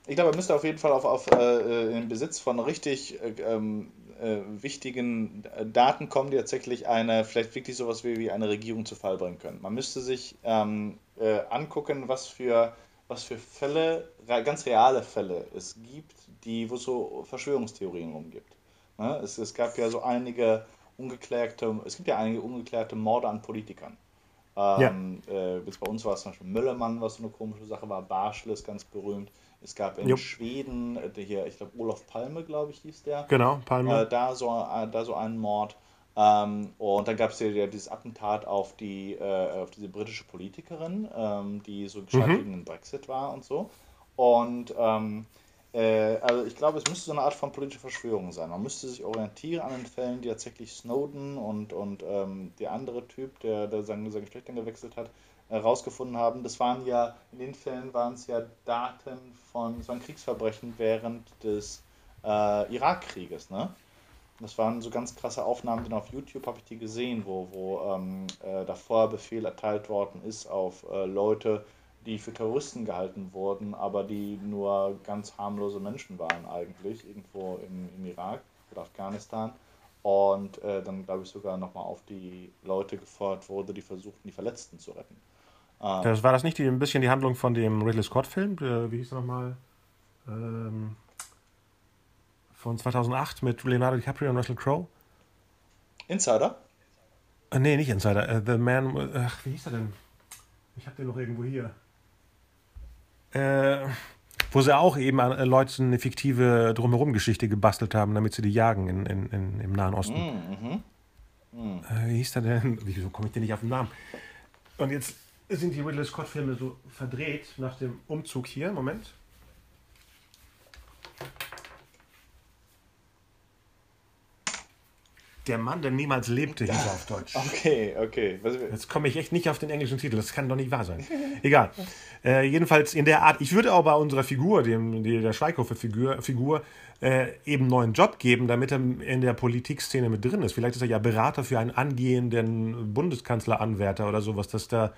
ich glaube, er müsste auf jeden Fall auf, auf äh, in Besitz von richtig äh, ähm, äh, wichtigen Daten kommen, die tatsächlich eine, vielleicht wirklich sowas wie, wie eine Regierung zu Fall bringen können. Man müsste sich ähm, äh, angucken, was für, was für Fälle, ganz reale Fälle es gibt, die, wo es so Verschwörungstheorien rumgibt. Ne? Es, es gab ja so einige ungeklärte, es gibt ja einige ungeklärte Morde an Politikern. Ähm, ja. äh, jetzt bei uns war es zum Beispiel Möllermann, was so eine komische Sache war. Barschel ist ganz berühmt. Es gab in Jupp. Schweden, äh, hier, ich glaube, Olaf Palme, glaube ich, hieß der. Genau, Palme. Äh, da, so, äh, da so einen Mord. Ähm, und dann gab es ja, dieses Attentat auf, die, äh, auf diese britische Politikerin, ähm, die so gescheit mhm. gegen den Brexit war und so. Und ähm, äh, also ich glaube, es müsste so eine Art von politischer Verschwörung sein. Man müsste sich orientieren an den Fällen, die tatsächlich Snowden und, und ähm, der andere Typ, der, der sein, sein Geschlecht dann gewechselt hat, herausgefunden äh, haben. Das waren ja, in den Fällen waren es ja Daten von, es waren Kriegsverbrechen während des äh, Irakkrieges, ne? Das waren so ganz krasse Aufnahmen, denn auf YouTube habe ich die gesehen, wo, wo ähm, äh, davor Befehl erteilt worden ist auf äh, Leute, die für Terroristen gehalten wurden, aber die nur ganz harmlose Menschen waren eigentlich, irgendwo im, im Irak oder Afghanistan. Und äh, dann, glaube ich, sogar nochmal auf die Leute gefordert wurde, die versuchten, die Verletzten zu retten. Ähm, das war das nicht die, ein bisschen die Handlung von dem Ridley Scott-Film? Wie hieß er nochmal? Ähm, von 2008 mit Leonardo DiCaprio und Russell Crowe? Insider? Äh, nee, nicht Insider. Uh, the Man. Ach, wie hieß er denn? Ich hab den noch irgendwo hier äh, wo sie auch eben an äh, Leuten eine fiktive Drumherum-Geschichte gebastelt haben, damit sie die jagen in, in, in im Nahen Osten. Mhm. Mhm. Äh, wie hieß der denn? Wieso komme ich denn nicht auf den Namen? Und jetzt sind die Ridley Scott-Filme so verdreht nach dem Umzug hier. Moment. Der Mann, der niemals lebte, hieß er auf Deutsch. Okay, okay. Jetzt komme ich echt nicht auf den englischen Titel. Das kann doch nicht wahr sein. <laughs> Egal. Äh, jedenfalls in der Art. Ich würde auch bei unserer Figur, dem, der Schweighofer-Figur, Figur, äh, eben einen neuen Job geben, damit er in der Politikszene mit drin ist. Vielleicht ist er ja Berater für einen angehenden Bundeskanzleranwärter oder sowas, dass da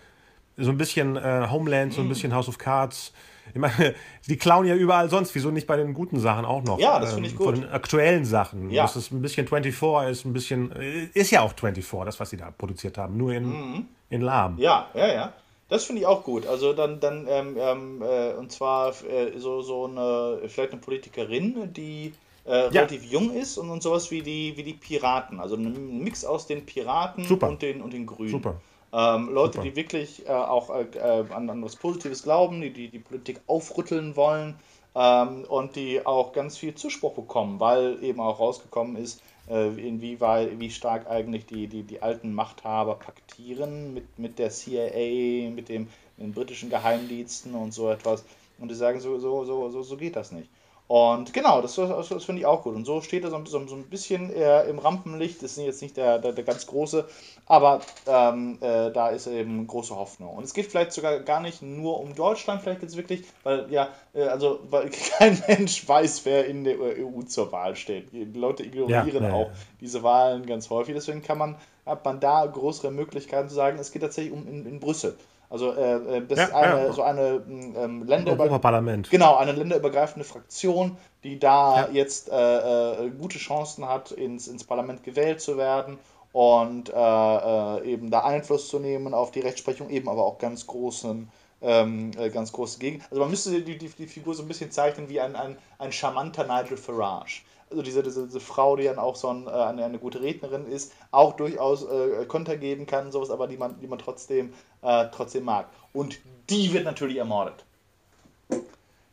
so ein bisschen äh, Homeland, so ein bisschen House of Cards. Ich meine, <laughs> die klauen ja überall sonst. Wieso nicht bei den guten Sachen auch noch? Ja, das finde ich ähm, gut. Von den aktuellen Sachen. Ja. Das ist ein bisschen 24, ist ein bisschen, äh, ist ja auch 24, das, was sie da produziert haben. Nur in, mhm. in lahm. Ja, ja, ja. Das finde ich auch gut. Also dann, dann ähm, ähm, äh, und zwar äh, so, so eine, vielleicht eine Politikerin, die äh, relativ ja. jung ist und, und sowas wie die, wie die Piraten. Also ein Mix aus den Piraten Super. und den, und den Grünen. Super. Ähm, Leute, Super. die wirklich äh, auch äh, äh, an, an was Positives glauben, die, die die Politik aufrütteln wollen ähm, und die auch ganz viel Zuspruch bekommen, weil eben auch rausgekommen ist, äh, inwieweit, wie stark eigentlich die, die, die alten Machthaber paktieren mit, mit der CIA, mit, dem, mit den britischen Geheimdiensten und so etwas. Und die sagen, so, so, so, so, so geht das nicht. Und genau, das, das, das finde ich auch gut. Und so steht er so, so, so ein bisschen äh, im Rampenlicht. Das ist jetzt nicht der, der, der ganz große, aber ähm, äh, da ist eben große Hoffnung. Und es geht vielleicht sogar gar nicht nur um Deutschland, vielleicht geht es wirklich, weil ja, äh, also weil <laughs> kein Mensch weiß, wer in der EU zur Wahl steht. Die Leute ignorieren ja, auch diese Wahlen ganz häufig. Deswegen kann man, hat man da größere Möglichkeiten zu sagen, es geht tatsächlich um in, in Brüssel. Also äh, äh, das ja, ist eine, ja. so eine ähm, Länderübergreifende Genau, eine länderübergreifende Fraktion, die da ja. jetzt äh, äh, gute Chancen hat, ins, ins Parlament gewählt zu werden und äh, äh, eben da Einfluss zu nehmen auf die Rechtsprechung, eben aber auch ganz großen ähm, äh, ganz große Gegend. Also man müsste die, die, die Figur so ein bisschen zeichnen wie ein, ein, ein charmanter Nigel Farage. Also diese, diese, diese Frau, die dann auch so ein, äh, eine, eine gute Rednerin ist, auch durchaus äh, Konter geben kann, sowas, aber die man, die man trotzdem, äh, trotzdem mag. Und die wird natürlich ermordet.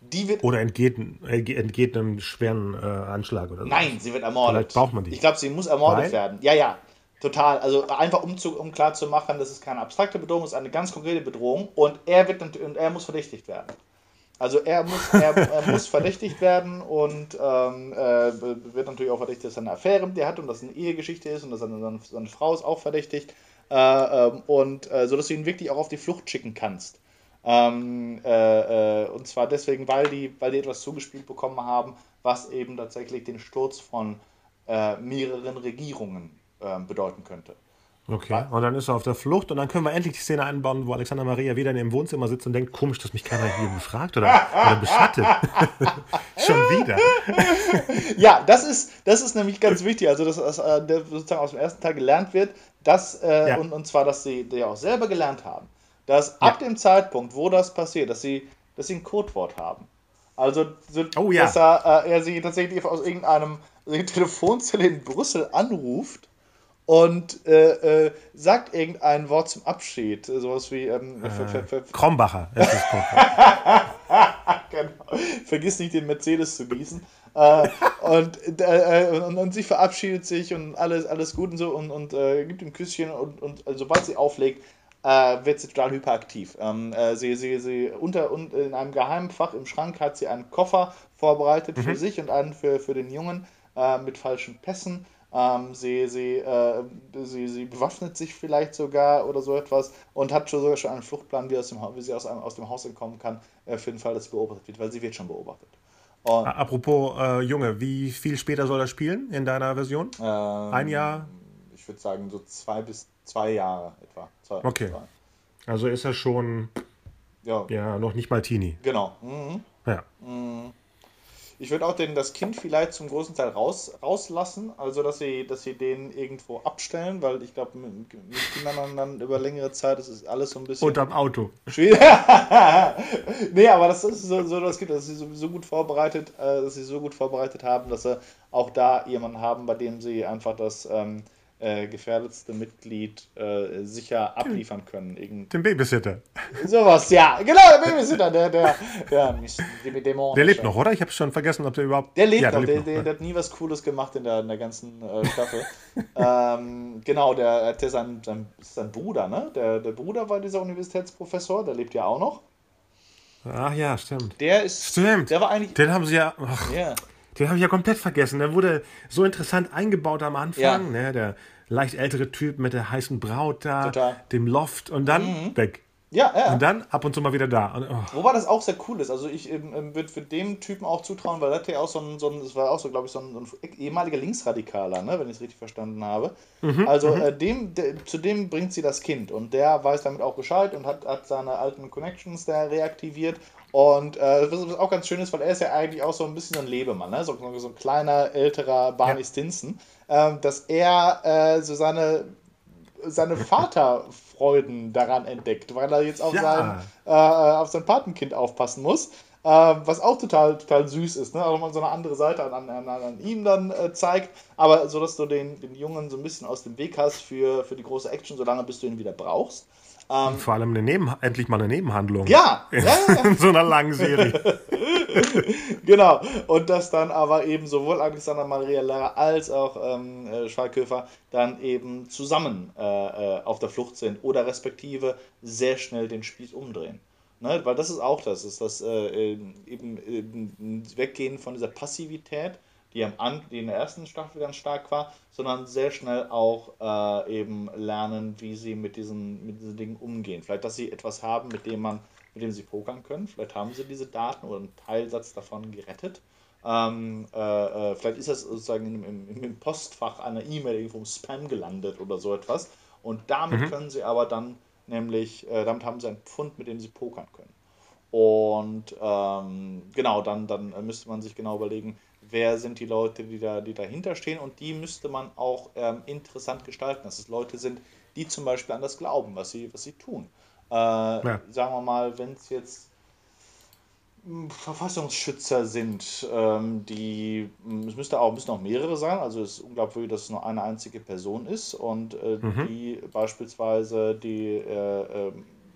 Die wird oder entgeht, entgeht einem schweren äh, Anschlag oder so. Nein, sie wird ermordet. Vielleicht braucht man die. Ich glaube, sie muss ermordet Weil? werden. Ja, ja. Total. Also einfach um, zu, um klar zu machen, das ist keine abstrakte Bedrohung, es ist eine ganz konkrete Bedrohung und er wird und er muss verdächtigt werden. Also er muss, er, er muss verdächtigt werden und ähm, äh, wird natürlich auch verdächtigt, dass er eine Affäre mit dir hat und dass es eine Ehegeschichte ist und dass seine, seine Frau ist auch verdächtigt. Äh, äh, und äh, so dass du ihn wirklich auch auf die Flucht schicken kannst. Ähm, äh, äh, und zwar deswegen, weil die, weil die etwas zugespielt bekommen haben, was eben tatsächlich den Sturz von mehreren Regierungen ähm, bedeuten könnte. Okay, und dann ist er auf der Flucht und dann können wir endlich die Szene einbauen, wo Alexander Maria wieder in ihrem Wohnzimmer sitzt und denkt, komisch, dass mich keiner hier befragt oder, oder beschattet. <laughs> Schon wieder. ja, das ist, das ist nämlich ganz wichtig, also dass, dass äh, sozusagen aus dem ersten Teil gelernt wird, dass, äh, ja. und, und zwar, dass sie ja auch selber gelernt haben, dass ja. ab dem Zeitpunkt, wo das passiert, dass sie, dass sie ein Codewort haben. Also, so, oh, ja. dass er, äh, er sie tatsächlich aus irgendeinem Telefonzelle in Brüssel anruft und äh, äh, sagt irgendein Wort zum Abschied. Sowas wie. Ähm, äh, Krombacher. <laughs> genau. Vergiss nicht, den Mercedes zu gießen. äh, und, äh, und, und, sie verabschiedet sich und alles, alles gut und so und, und äh, gibt ihm Küsschen und, und sobald sie auflegt, äh, wird sie total hyperaktiv. Ähm, äh, sie, sie, sie unter und in einem geheimen Fach im Schrank hat sie einen Koffer vorbereitet mhm. für sich und einen für, für den Jungen mit falschen Pässen. Ähm, sie, sie, äh, sie, sie bewaffnet sich vielleicht sogar oder so etwas und hat schon sogar schon einen Fluchtplan, wie, aus dem, wie sie aus, einem, aus dem Haus entkommen kann, äh, für den Fall, dass sie beobachtet wird, weil sie wird schon beobachtet. Und, Apropos äh, Junge, wie viel später soll er spielen in deiner Version? Ähm, Ein Jahr? Ich würde sagen so zwei bis zwei Jahre etwa. Zwei, okay. Zwei. Also ist er schon ja. ja noch nicht mal Teenie. Genau. Mhm. Ja. Mhm. Ich würde auch den, das Kind vielleicht zum großen Teil raus, rauslassen, also dass sie, dass sie den irgendwo abstellen, weil ich glaube, mit, mit, Kindern dann über längere Zeit, das ist alles so ein bisschen. Unterm Auto. Schwierig. <laughs> nee, aber das ist so, so das Kind, dass sie so, so gut vorbereitet, äh, dass sie so gut vorbereitet haben, dass sie auch da jemanden haben, bei dem sie einfach das. Ähm, äh, gefährdetste Mitglied äh, sicher abliefern können. Irgend den Babysitter. Sowas, ja. Genau, der Babysitter, der, der, der, der, der lebt noch, oder? Ich habe schon vergessen, ob der überhaupt. Der lebt ja, noch, der, lebt der, noch. der, hat nie was Cooles gemacht in der, in der ganzen äh, Staffel. <laughs> ähm, genau, der hat ja sein, sein, sein Bruder, ne? Der, der Bruder war dieser Universitätsprofessor, der lebt ja auch noch. Ach ja, stimmt. Der ist. Stimmt. Der war eigentlich. Den haben sie ja. Ach, yeah. Den habe ich ja komplett vergessen. Der wurde so interessant eingebaut am Anfang. Ja. Ne? Der leicht ältere Typ mit der heißen Braut da, Total. dem Loft und dann mhm. weg. Ja, ja. Und dann ab und zu mal wieder da. Und, oh. Wobei das auch sehr cool ist. Also ich ähm, ähm würde für dem Typen auch zutrauen, weil das ja auch so ein, so ein das war auch so, glaube ich, so ein, so ein, ehemaliger Linksradikaler, ne, wenn ich es richtig verstanden habe. Mhm, also mhm. äh, dem, de, zu dem bringt sie das Kind und der weiß damit auch Bescheid und hat, hat seine alten Connections da reaktiviert. Und äh, was, was auch ganz schön ist, weil er ist ja eigentlich auch so ein bisschen so ein Lebemann, ne? so, so ein kleiner, älterer Barney ja. Stinson, äh, dass er äh, so seine seine Vaterfreuden daran entdeckt, weil er jetzt auf, ja. sein, äh, auf sein Patenkind aufpassen muss. Äh, was auch total, total süß ist, ne? Auch mal so eine andere Seite an, an, an ihm dann äh, zeigt, aber so, dass du den, den Jungen so ein bisschen aus dem Weg hast für, für die große Action, solange bis du ihn wieder brauchst. Ähm, Vor allem eine Neben endlich mal eine Nebenhandlung. Ja, <laughs> ja, ja. in <laughs> so einer langen Serie. <laughs> genau. Und dass dann aber eben sowohl Alexander Maria Lara als auch ähm, äh, Schweighöfer dann eben zusammen äh, äh, auf der Flucht sind oder respektive sehr schnell den Spieß umdrehen. Ne? Weil das ist auch das, ist das äh, eben, eben Weggehen von dieser Passivität die, am, die in der ersten Staffel ganz stark war, sondern sehr schnell auch äh, eben lernen, wie sie mit diesen, mit diesen Dingen umgehen. Vielleicht, dass sie etwas haben, mit dem man, mit dem sie pokern können. Vielleicht haben sie diese Daten oder einen Teilsatz davon gerettet. Ähm, äh, äh, vielleicht ist das sozusagen im, im, im Postfach einer E-Mail irgendwo im Spam gelandet oder so etwas. Und damit mhm. können sie aber dann nämlich, äh, damit haben sie einen Pfund, mit dem sie pokern können. Und ähm, genau, dann, dann müsste man sich genau überlegen, wer sind die Leute, die, da, die dahinter stehen und die müsste man auch ähm, interessant gestalten, dass es Leute sind, die zum Beispiel an das glauben, was sie, was sie tun. Äh, ja. Sagen wir mal, wenn es jetzt Verfassungsschützer sind, ähm, die, es müsste auch, müssen auch mehrere sein, also es ist unglaublich, dass es nur eine einzige Person ist und äh, mhm. die beispielsweise die, äh, äh,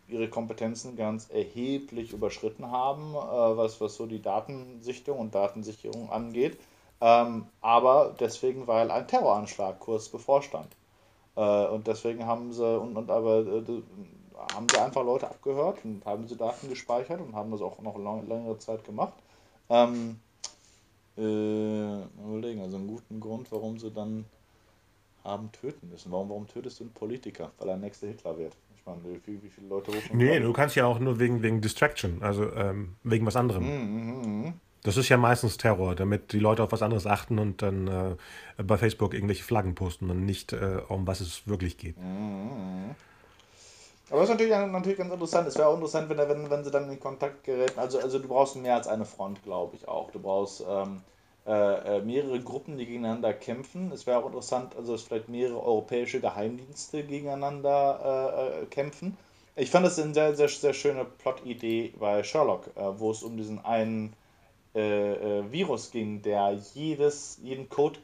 ihre Kompetenzen ganz erheblich überschritten haben, äh, was, was so die Datensichtung und Datensicherung angeht, ähm, aber deswegen, weil ein Terroranschlag kurz bevorstand. Äh, und deswegen haben sie, und, und aber äh, haben sie einfach Leute abgehört und haben sie Daten gespeichert und haben das auch noch lang, längere Zeit gemacht. Ähm, äh, überlegen, also einen guten Grund, warum sie dann haben töten müssen. Warum, warum tötest du einen Politiker? Weil er nächste Hitler wird. Ich meine, wie, wie viele Leute rufen. Nee, du kannst ja auch nur wegen, wegen Distraction, also ähm, wegen was anderem. Mm, mm, mm. Das ist ja meistens Terror, damit die Leute auf was anderes achten und dann äh, bei Facebook irgendwelche Flaggen posten und nicht äh, um was es wirklich geht. Mhm. Aber das ist natürlich, natürlich ganz interessant. Es wäre auch interessant, wenn, wenn, wenn sie dann in Kontakt geräten. Also, also du brauchst mehr als eine Front, glaube ich auch. Du brauchst ähm, äh, äh, mehrere Gruppen, die gegeneinander kämpfen. Es wäre auch interessant, also dass vielleicht mehrere europäische Geheimdienste gegeneinander äh, äh kämpfen. Ich fand das eine sehr, sehr, sehr schöne Plot-Idee bei Sherlock, äh, wo es um diesen einen äh, Virus ging, der jedes, jeden Code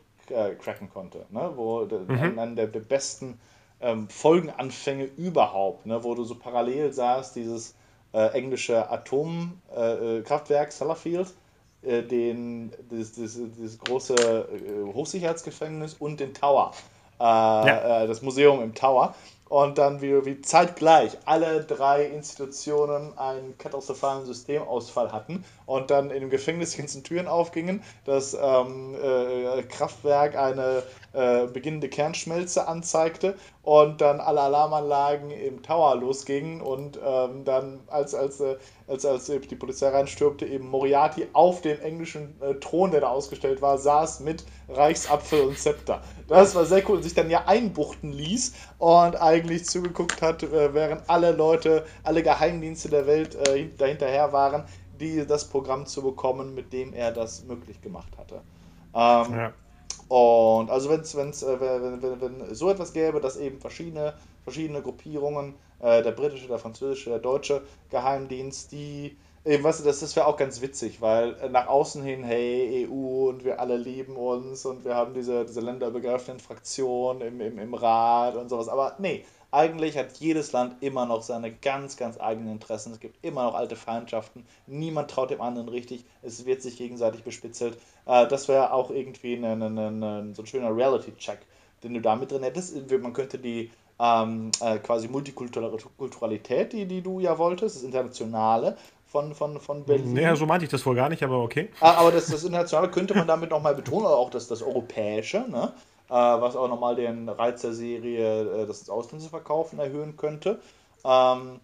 cracken konnte. Ne? Wo mhm. einen der, der besten ähm, Folgenanfänge überhaupt, ne, wo du so parallel sahst, dieses englische Atomkraftwerk Sellafield, äh, den, das, das, das große äh, Hochsicherheitsgefängnis und den Tower, äh, ja. Das Museum im Tower und dann wie, wie zeitgleich alle drei Institutionen einen katastrophalen Systemausfall hatten und dann in dem Gefängnis ganzen Türen aufgingen, das ähm, äh, Kraftwerk eine äh, beginnende Kernschmelze anzeigte und dann alle Alarmanlagen im Tower losgingen und ähm, dann, als, als, äh, als, als die Polizei reinstürmte, eben Moriarty auf dem englischen äh, Thron, der da ausgestellt war, saß mit Reichsapfel und Zepter. Das war sehr cool und sich dann ja einbuchten ließ und eigentlich zugeguckt hat, äh, während alle Leute, alle Geheimdienste der Welt äh, dahinterher waren, die das Programm zu bekommen, mit dem er das möglich gemacht hatte. Ähm, ja. Und also wenn's, wenn's, äh, wenn, wenn, wenn so etwas gäbe, dass eben verschiedene, verschiedene Gruppierungen, äh, der britische, der französische, der deutsche Geheimdienst, die eben, weißt du, das, das wäre auch ganz witzig, weil äh, nach außen hin, hey, EU und wir alle lieben uns und wir haben diese, diese länderübergreifenden Fraktionen im, im, im Rat und sowas. Aber nee, eigentlich hat jedes Land immer noch seine ganz, ganz eigenen Interessen. Es gibt immer noch alte Feindschaften. Niemand traut dem anderen richtig. Es wird sich gegenseitig bespitzelt. Äh, das wäre auch irgendwie eine, eine, eine, so ein schöner Reality-Check, den du da mit drin hättest. Man könnte die ähm, äh, quasi Multikulturalität, die, die du ja wolltest, das Internationale von, von, von Berlin. Naja, so meinte ich das wohl gar nicht, aber okay. Ah, aber das, das Internationale könnte man damit nochmal betonen, oder auch das, das Europäische. Ne? Äh, was auch nochmal den Reiz der Serie, äh, das ins Ausland zu verkaufen, erhöhen könnte. Ähm,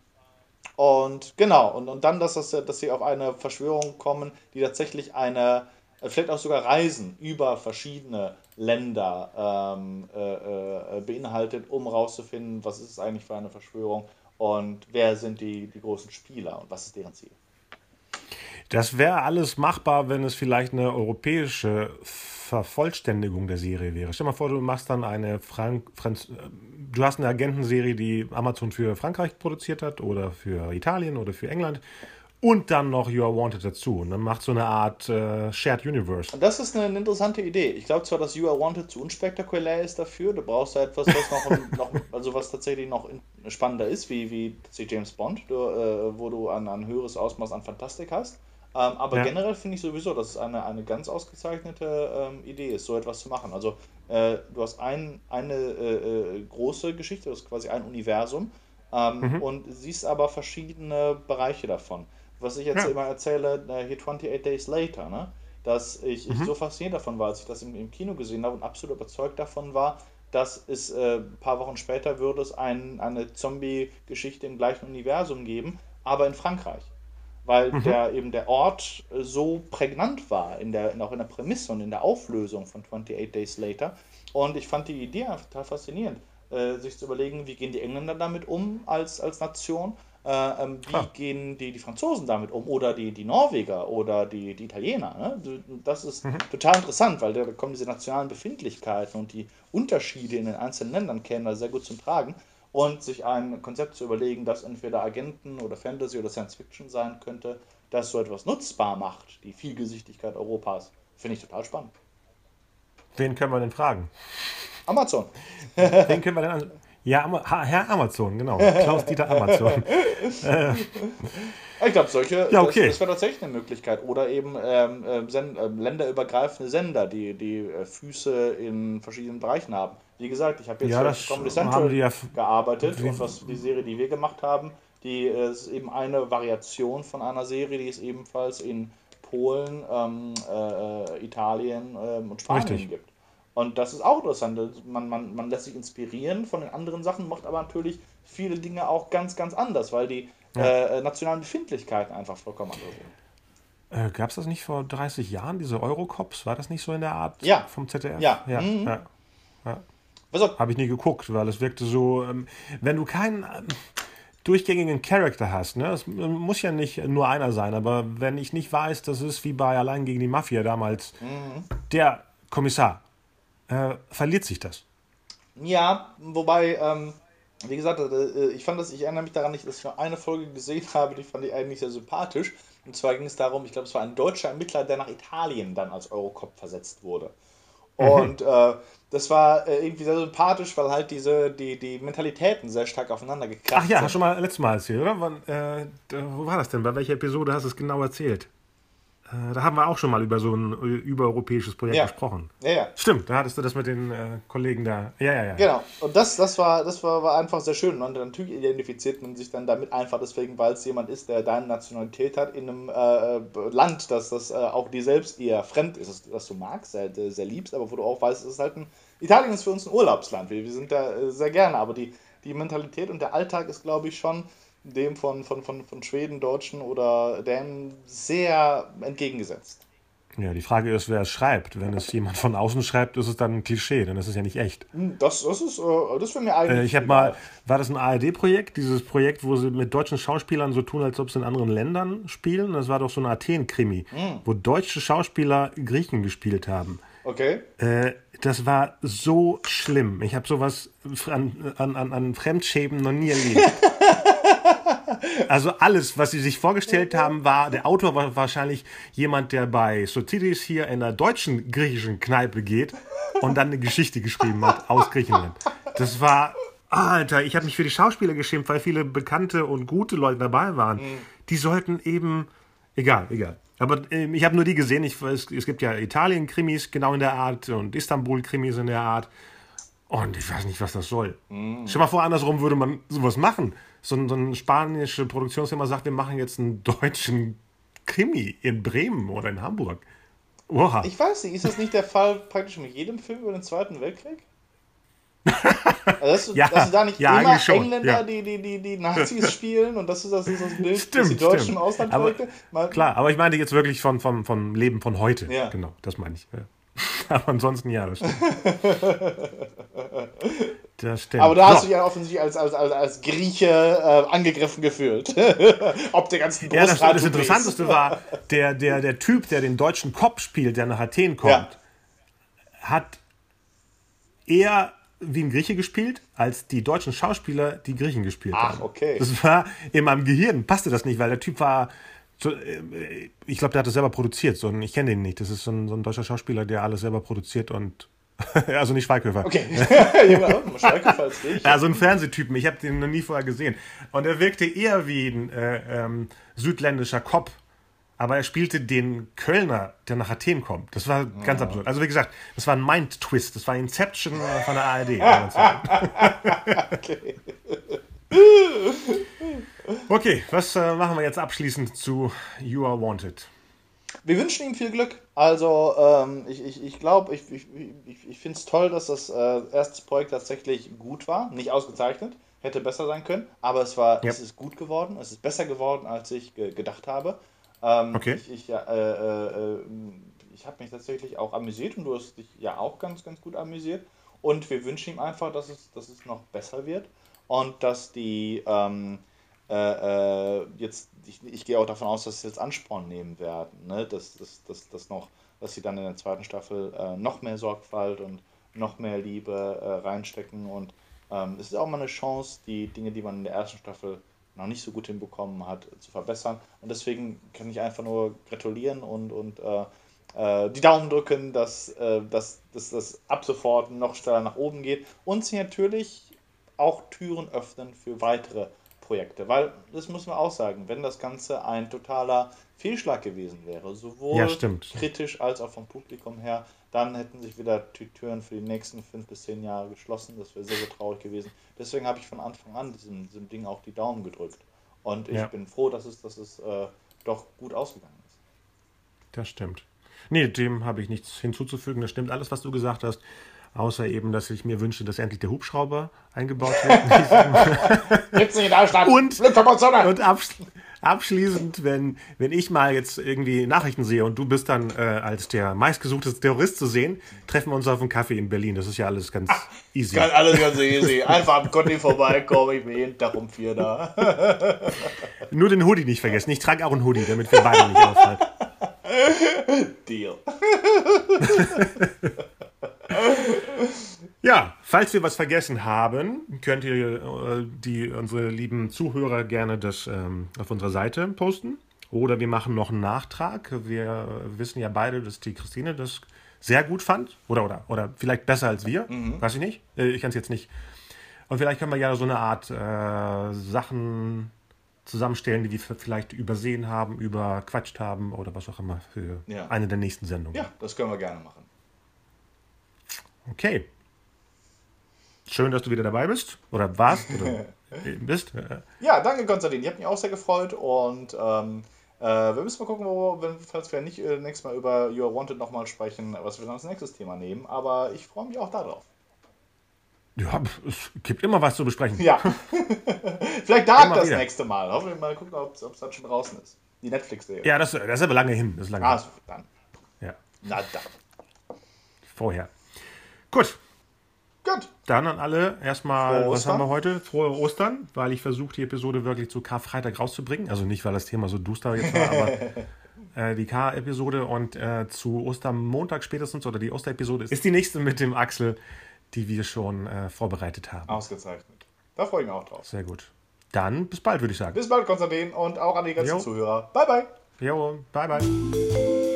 und genau, und, und dann, dass, das, dass sie auf eine Verschwörung kommen, die tatsächlich eine, vielleicht auch sogar Reisen über verschiedene Länder ähm, äh, äh, beinhaltet, um herauszufinden, was ist es eigentlich für eine Verschwörung und wer sind die, die großen Spieler und was ist deren Ziel. Das wäre alles machbar, wenn es vielleicht eine europäische Vervollständigung der Serie wäre. Stell mal vor, du machst dann eine Frank Franz du hast eine Agentenserie, die Amazon für Frankreich produziert hat oder für Italien oder für England und dann noch You Are Wanted dazu. Und dann macht so eine Art äh, Shared Universe. Das ist eine, interessante Idee. Ich glaube zwar, dass You Are Wanted zu unspektakulär ist dafür. Du brauchst da etwas, was noch, noch also was tatsächlich noch spannender ist, wie, wie James Bond, du, äh, wo du ein, ein höheres Ausmaß an Fantastik hast. Ähm, aber ja. generell finde ich sowieso, dass es eine, eine ganz ausgezeichnete ähm, Idee ist, so etwas zu machen. Also äh, du hast ein, eine äh, äh große Geschichte, das ist quasi ein Universum ähm, mhm. und siehst aber verschiedene Bereiche davon. Was ich jetzt ja. immer erzähle, äh, hier 28 Days Later, ne? dass ich, mhm. ich so fasziniert davon war, als ich das im, im Kino gesehen habe und absolut überzeugt davon war, dass es äh, ein paar Wochen später würde es ein, eine Zombie-Geschichte im gleichen Universum geben, aber in Frankreich weil mhm. der eben der Ort äh, so prägnant war, in der, auch in der Prämisse und in der Auflösung von 28 Days Later. Und ich fand die Idee total faszinierend, äh, sich zu überlegen, wie gehen die Engländer damit um als, als Nation, Äh, ähm, wie ah. gehen die, die Franzosen damit um oder die, die Norweger oder die, die Italiener? Ne? Das ist mhm. total interessant, weil da kommen diese nationalen Befindlichkeiten und die Unterschiede in den einzelnen Ländern kämen da sehr gut zum Tragen. Und sich ein Konzept zu überlegen, das entweder Agenten oder Fantasy oder Science Fiction sein könnte, das so etwas nutzbar macht, die Vielgesichtigkeit Europas, finde ich total spannend. Wen können wir denn fragen? Amazon. <laughs> Wen können wir denn an ja, Herr Amazon, genau. Klaus-Dieter Amazon. <laughs> äh. Ich glaube, solche, ja, okay. das, das wäre tatsächlich eine Möglichkeit. Oder eben ähm, Send, äh, länderübergreifende Sender, die, die äh, Füße in verschiedenen Bereichen haben. Wie gesagt, ich habe jetzt ja, für Comedy Central ja gearbeitet und was die Serie, die wir gemacht haben, die äh, ist eben eine Variation von einer Serie, die es ebenfalls in Polen, ähm, äh, äh Italien ähm, und Spanien Richtig. gibt. Und das ist auch interessant. Man, man, man lässt sich inspirieren von den anderen Sachen, macht aber natürlich viele Dinge auch ganz, ganz anders, weil die ja. äh, nationalen Befindlichkeiten einfach vollkommen anders sind. Äh, Gab es das nicht vor 30 Jahren, diese Eurocops? War das nicht so in der Art ja. vom ZDF? Ja. ja. Mhm. ja. Habe ich nie geguckt, weil es wirkte so, ähm, wenn du keinen ähm, durchgängigen Charakter hast, ne? es muss ja nicht nur einer sein, aber wenn ich nicht weiß, das ist wie bei Allein gegen die Mafia damals, mhm. der Kommissar, äh, verliert sich das. Ja, wobei, ähm, wie gesagt, äh, ich fand das, ich erinnere mich daran nicht, dass ich nur eine Folge gesehen <laughs> habe, die fand ich eigentlich sehr sympathisch. Und zwar ging es darum, ich glaube, es war ein deutscher Ermittler, der nach Italien dann als Eurocop versetzt wurde. Mhm. Und äh, das war äh, irgendwie sehr sympathisch, weil halt diese, die, die Mentalitäten sehr stark aufeinander gekracht Ach ja, sind. hast du schon mal letztes Mal erzählt, oder? Wann, äh, wo war das denn? Bei welcher Episode hast du es genau erzählt? Äh, da haben wir auch schon mal über so ein äh, übereuropäisches Projekt ja. gesprochen. Ja, ja. Stimmt, da hattest du das mit den äh, Kollegen da. Ja, ja, ja. Genau. Und das, das, war, das war, war einfach sehr schön. Und natürlich identifiziert man sich dann damit einfach deswegen, weil es jemand ist, der deine Nationalität hat, in einem äh, Land, das, das äh, auch dir selbst eher fremd ist, das, das du magst, sehr, sehr liebst, aber wo du auch weißt, es ist halt ein. Italien ist für uns ein Urlaubsland. Wir, wir sind da sehr gerne, aber die, die Mentalität und der Alltag ist, glaube ich, schon dem von, von, von, von Schweden, Deutschen oder Dänen sehr entgegengesetzt. Ja, die Frage ist, wer es schreibt. Wenn es jemand von außen schreibt, ist es dann ein Klischee, dann ist es ja nicht echt. Hm, das, das ist, äh, das für mir eigentlich. Äh, ich habe mal, war das ein ARD-Projekt, dieses Projekt, wo sie mit deutschen Schauspielern so tun, als ob sie in anderen Ländern spielen? Das war doch so ein Athen-Krimi, mhm. wo deutsche Schauspieler Griechen gespielt haben. Okay. Äh, das war so schlimm. Ich habe sowas an, an, an Fremdschämen noch nie erlebt. <laughs> Also alles, was sie sich vorgestellt haben, war, der Autor war wahrscheinlich jemand, der bei Sotidis hier in einer deutschen griechischen Kneipe geht und dann eine Geschichte geschrieben hat aus Griechenland. Das war, Alter, ich habe mich für die Schauspieler geschämt, weil viele bekannte und gute Leute dabei waren. Die sollten eben, egal, egal. Aber äh, ich habe nur die gesehen. Ich, es, es gibt ja Italien-Krimis genau in der Art und Istanbul-Krimis in der Art. Und ich weiß nicht, was das soll. Mm. Stell mal vor, andersrum würde man sowas machen so ein, so ein spanische Produktionsfirma sagt, wir machen jetzt einen deutschen Krimi in Bremen oder in Hamburg. Oha. Ich weiß nicht, ist das nicht der Fall praktisch mit jedem Film über den Zweiten Weltkrieg? <laughs> Also, dass, ja, dass da nicht ja, immer Engländer, ja. die, die, die, die Nazis <laughs> spielen und das ist das, ist das Bild, stimmt, dass die Deutschen stimmt. im Ausland aber, Klar, aber ich meine jetzt wirklich von, von, vom Leben von heute. Ja. Genau, das meine ich. <laughs> Aber ansonsten ja, das stimmt. <laughs> Das stimmt. Aber da hast du dich ja offensichtlich als, als, als, als Grieche äh, angegriffen gefühlt. <laughs> Ob der ganzen Ja, das, das Interessanteste war, der, der, der Typ, der den deutschen Kopf spielt, der nach Athen kommt, ja. hat eher wie ein Grieche gespielt, als die deutschen Schauspieler die Griechen gespielt Ach, haben. okay. Das war in meinem Gehirn, passte das nicht, weil der Typ war so, äh, ich glaube, der hat das selber produziert. So, ich kenne den nicht. Das ist so ein, so ein deutscher Schauspieler, der alles selber produziert und <laughs> also nicht Schweighöfer. Okay. <laughs> Schweighöfer als ich. Ja, so ein Fernsehtypen. Ich habe den noch nie vorher gesehen. Und er wirkte eher wie ein äh, ähm, südländischer Cop. Aber er spielte den Kölner, der nach Athen kommt. Das war ganz ja. absurd. Also wie gesagt, das war ein Mind-Twist. Das war Inception von der ARD. <laughs> okay. Okay, was äh, machen wir jetzt abschließend zu You Are Wanted? Wir wünschen ihm viel Glück. Also, ähm, ich, ich, ich glaube, ich, ich, ich, ich finde es toll, dass das äh, erste Projekt tatsächlich gut war. Nicht ausgezeichnet, hätte besser sein können, aber es, war, yep. es ist gut geworden. Es ist besser geworden, als ich ge gedacht habe. Ähm, okay. Ich, ich, äh, äh, ich habe mich tatsächlich auch amüsiert und du hast dich ja auch ganz, ganz gut amüsiert. Und wir wünschen ihm einfach, dass es, dass es noch besser wird und dass die. Ähm, äh, jetzt, ich, ich, gehe auch davon aus, dass sie jetzt Ansporn nehmen werden, ne? dass, dass, dass, dass, noch, dass sie dann in der zweiten Staffel äh, noch mehr Sorgfalt und noch mehr Liebe äh, reinstecken und ähm, es ist auch mal eine Chance, die Dinge, die man in der ersten Staffel noch nicht so gut hinbekommen hat, zu verbessern. Und deswegen kann ich einfach nur gratulieren und, und äh, äh, die Daumen drücken, dass, äh, dass, dass das ab sofort noch schneller nach oben geht und sie natürlich auch Türen öffnen für weitere Projekte. Weil, das muss man auch sagen, wenn das Ganze ein totaler Fehlschlag gewesen wäre, sowohl ja, kritisch als auch vom Publikum her, dann hätten sich wieder die Türen für die nächsten fünf bis zehn Jahre geschlossen. Das wäre sehr, sehr traurig gewesen. Deswegen habe ich von Anfang an diesem, diesem Ding auch die Daumen gedrückt. Und ich ja. bin froh, dass es, dass es äh, doch gut ausgegangen ist. Das stimmt. Nee, dem habe ich nichts hinzuzufügen. Das stimmt alles, was du gesagt hast. Außer eben, dass ich mir wünsche, dass endlich der Hubschrauber eingebaut <laughs> wird. und, und absch abschließend, wenn, wenn ich mal jetzt irgendwie Nachrichten sehe und du bist dann äh, als der meistgesuchte Terrorist zu sehen, treffen wir uns auf einen Kaffee in Berlin. Das ist ja alles ganz Ach, easy. Kann alles ganz easy. Einfach am Conti vorbeikommen. Ich bin jeden Tag um vier da. <laughs> Nur den Hoodie nicht vergessen. Ich trage auch einen Hoodie, damit wir beide nicht auffallen. Deal. <laughs> ja, falls wir was vergessen haben, könnt ihr äh, die, unsere lieben Zuhörer gerne das ähm, auf unserer Seite posten. Oder wir machen noch einen Nachtrag. Wir wissen ja beide, dass die Christine das sehr gut fand. Oder, oder, oder vielleicht besser als wir. Mhm. Weiß ich nicht. Äh, ich kann es jetzt nicht. Und vielleicht können wir ja so eine Art äh, Sachen zusammenstellen, die wir vielleicht übersehen haben, überquatscht haben oder was auch immer für ja. eine der nächsten Sendungen. Ja, das können wir gerne machen. Okay. Schön, dass du wieder dabei bist oder warst oder <laughs> bist. Ja, danke Konstantin. Ich habe mich auch sehr gefreut und ähm, äh, wir müssen mal gucken, wo, wenn, falls wir nicht äh, nächstes Mal über You Are Wanted nochmal sprechen, was wir dann als nächstes Thema nehmen. Aber ich freue mich auch darauf. Ja, es gibt immer was zu besprechen. Ja. <laughs> Vielleicht da das wieder. nächste Mal. Hoffentlich mal gucken, ob es dann schon draußen ist. Die Netflix-Serie. Ja, das, das ist aber lange hin. Das ist lange ah, hin. dann. Ja. Na dann. Vorher. Gut. Gut. Dann an alle erstmal, was haben wir heute? Frohe Ostern, weil ich versuche, die Episode wirklich zu Karfreitag rauszubringen. Also nicht, weil das Thema so duster jetzt war, aber <laughs> äh, die K-Episode und äh, zu Ostermontag spätestens oder die Osterepisode ist die nächste mit dem Axel die wir schon äh, vorbereitet haben. Ausgezeichnet. Da freue ich mich auch drauf. Sehr gut. Dann bis bald, würde ich sagen. Bis bald, Konstantin, und auch an die ganzen jo. Zuhörer. Bye, bye. Jo, bye, bye.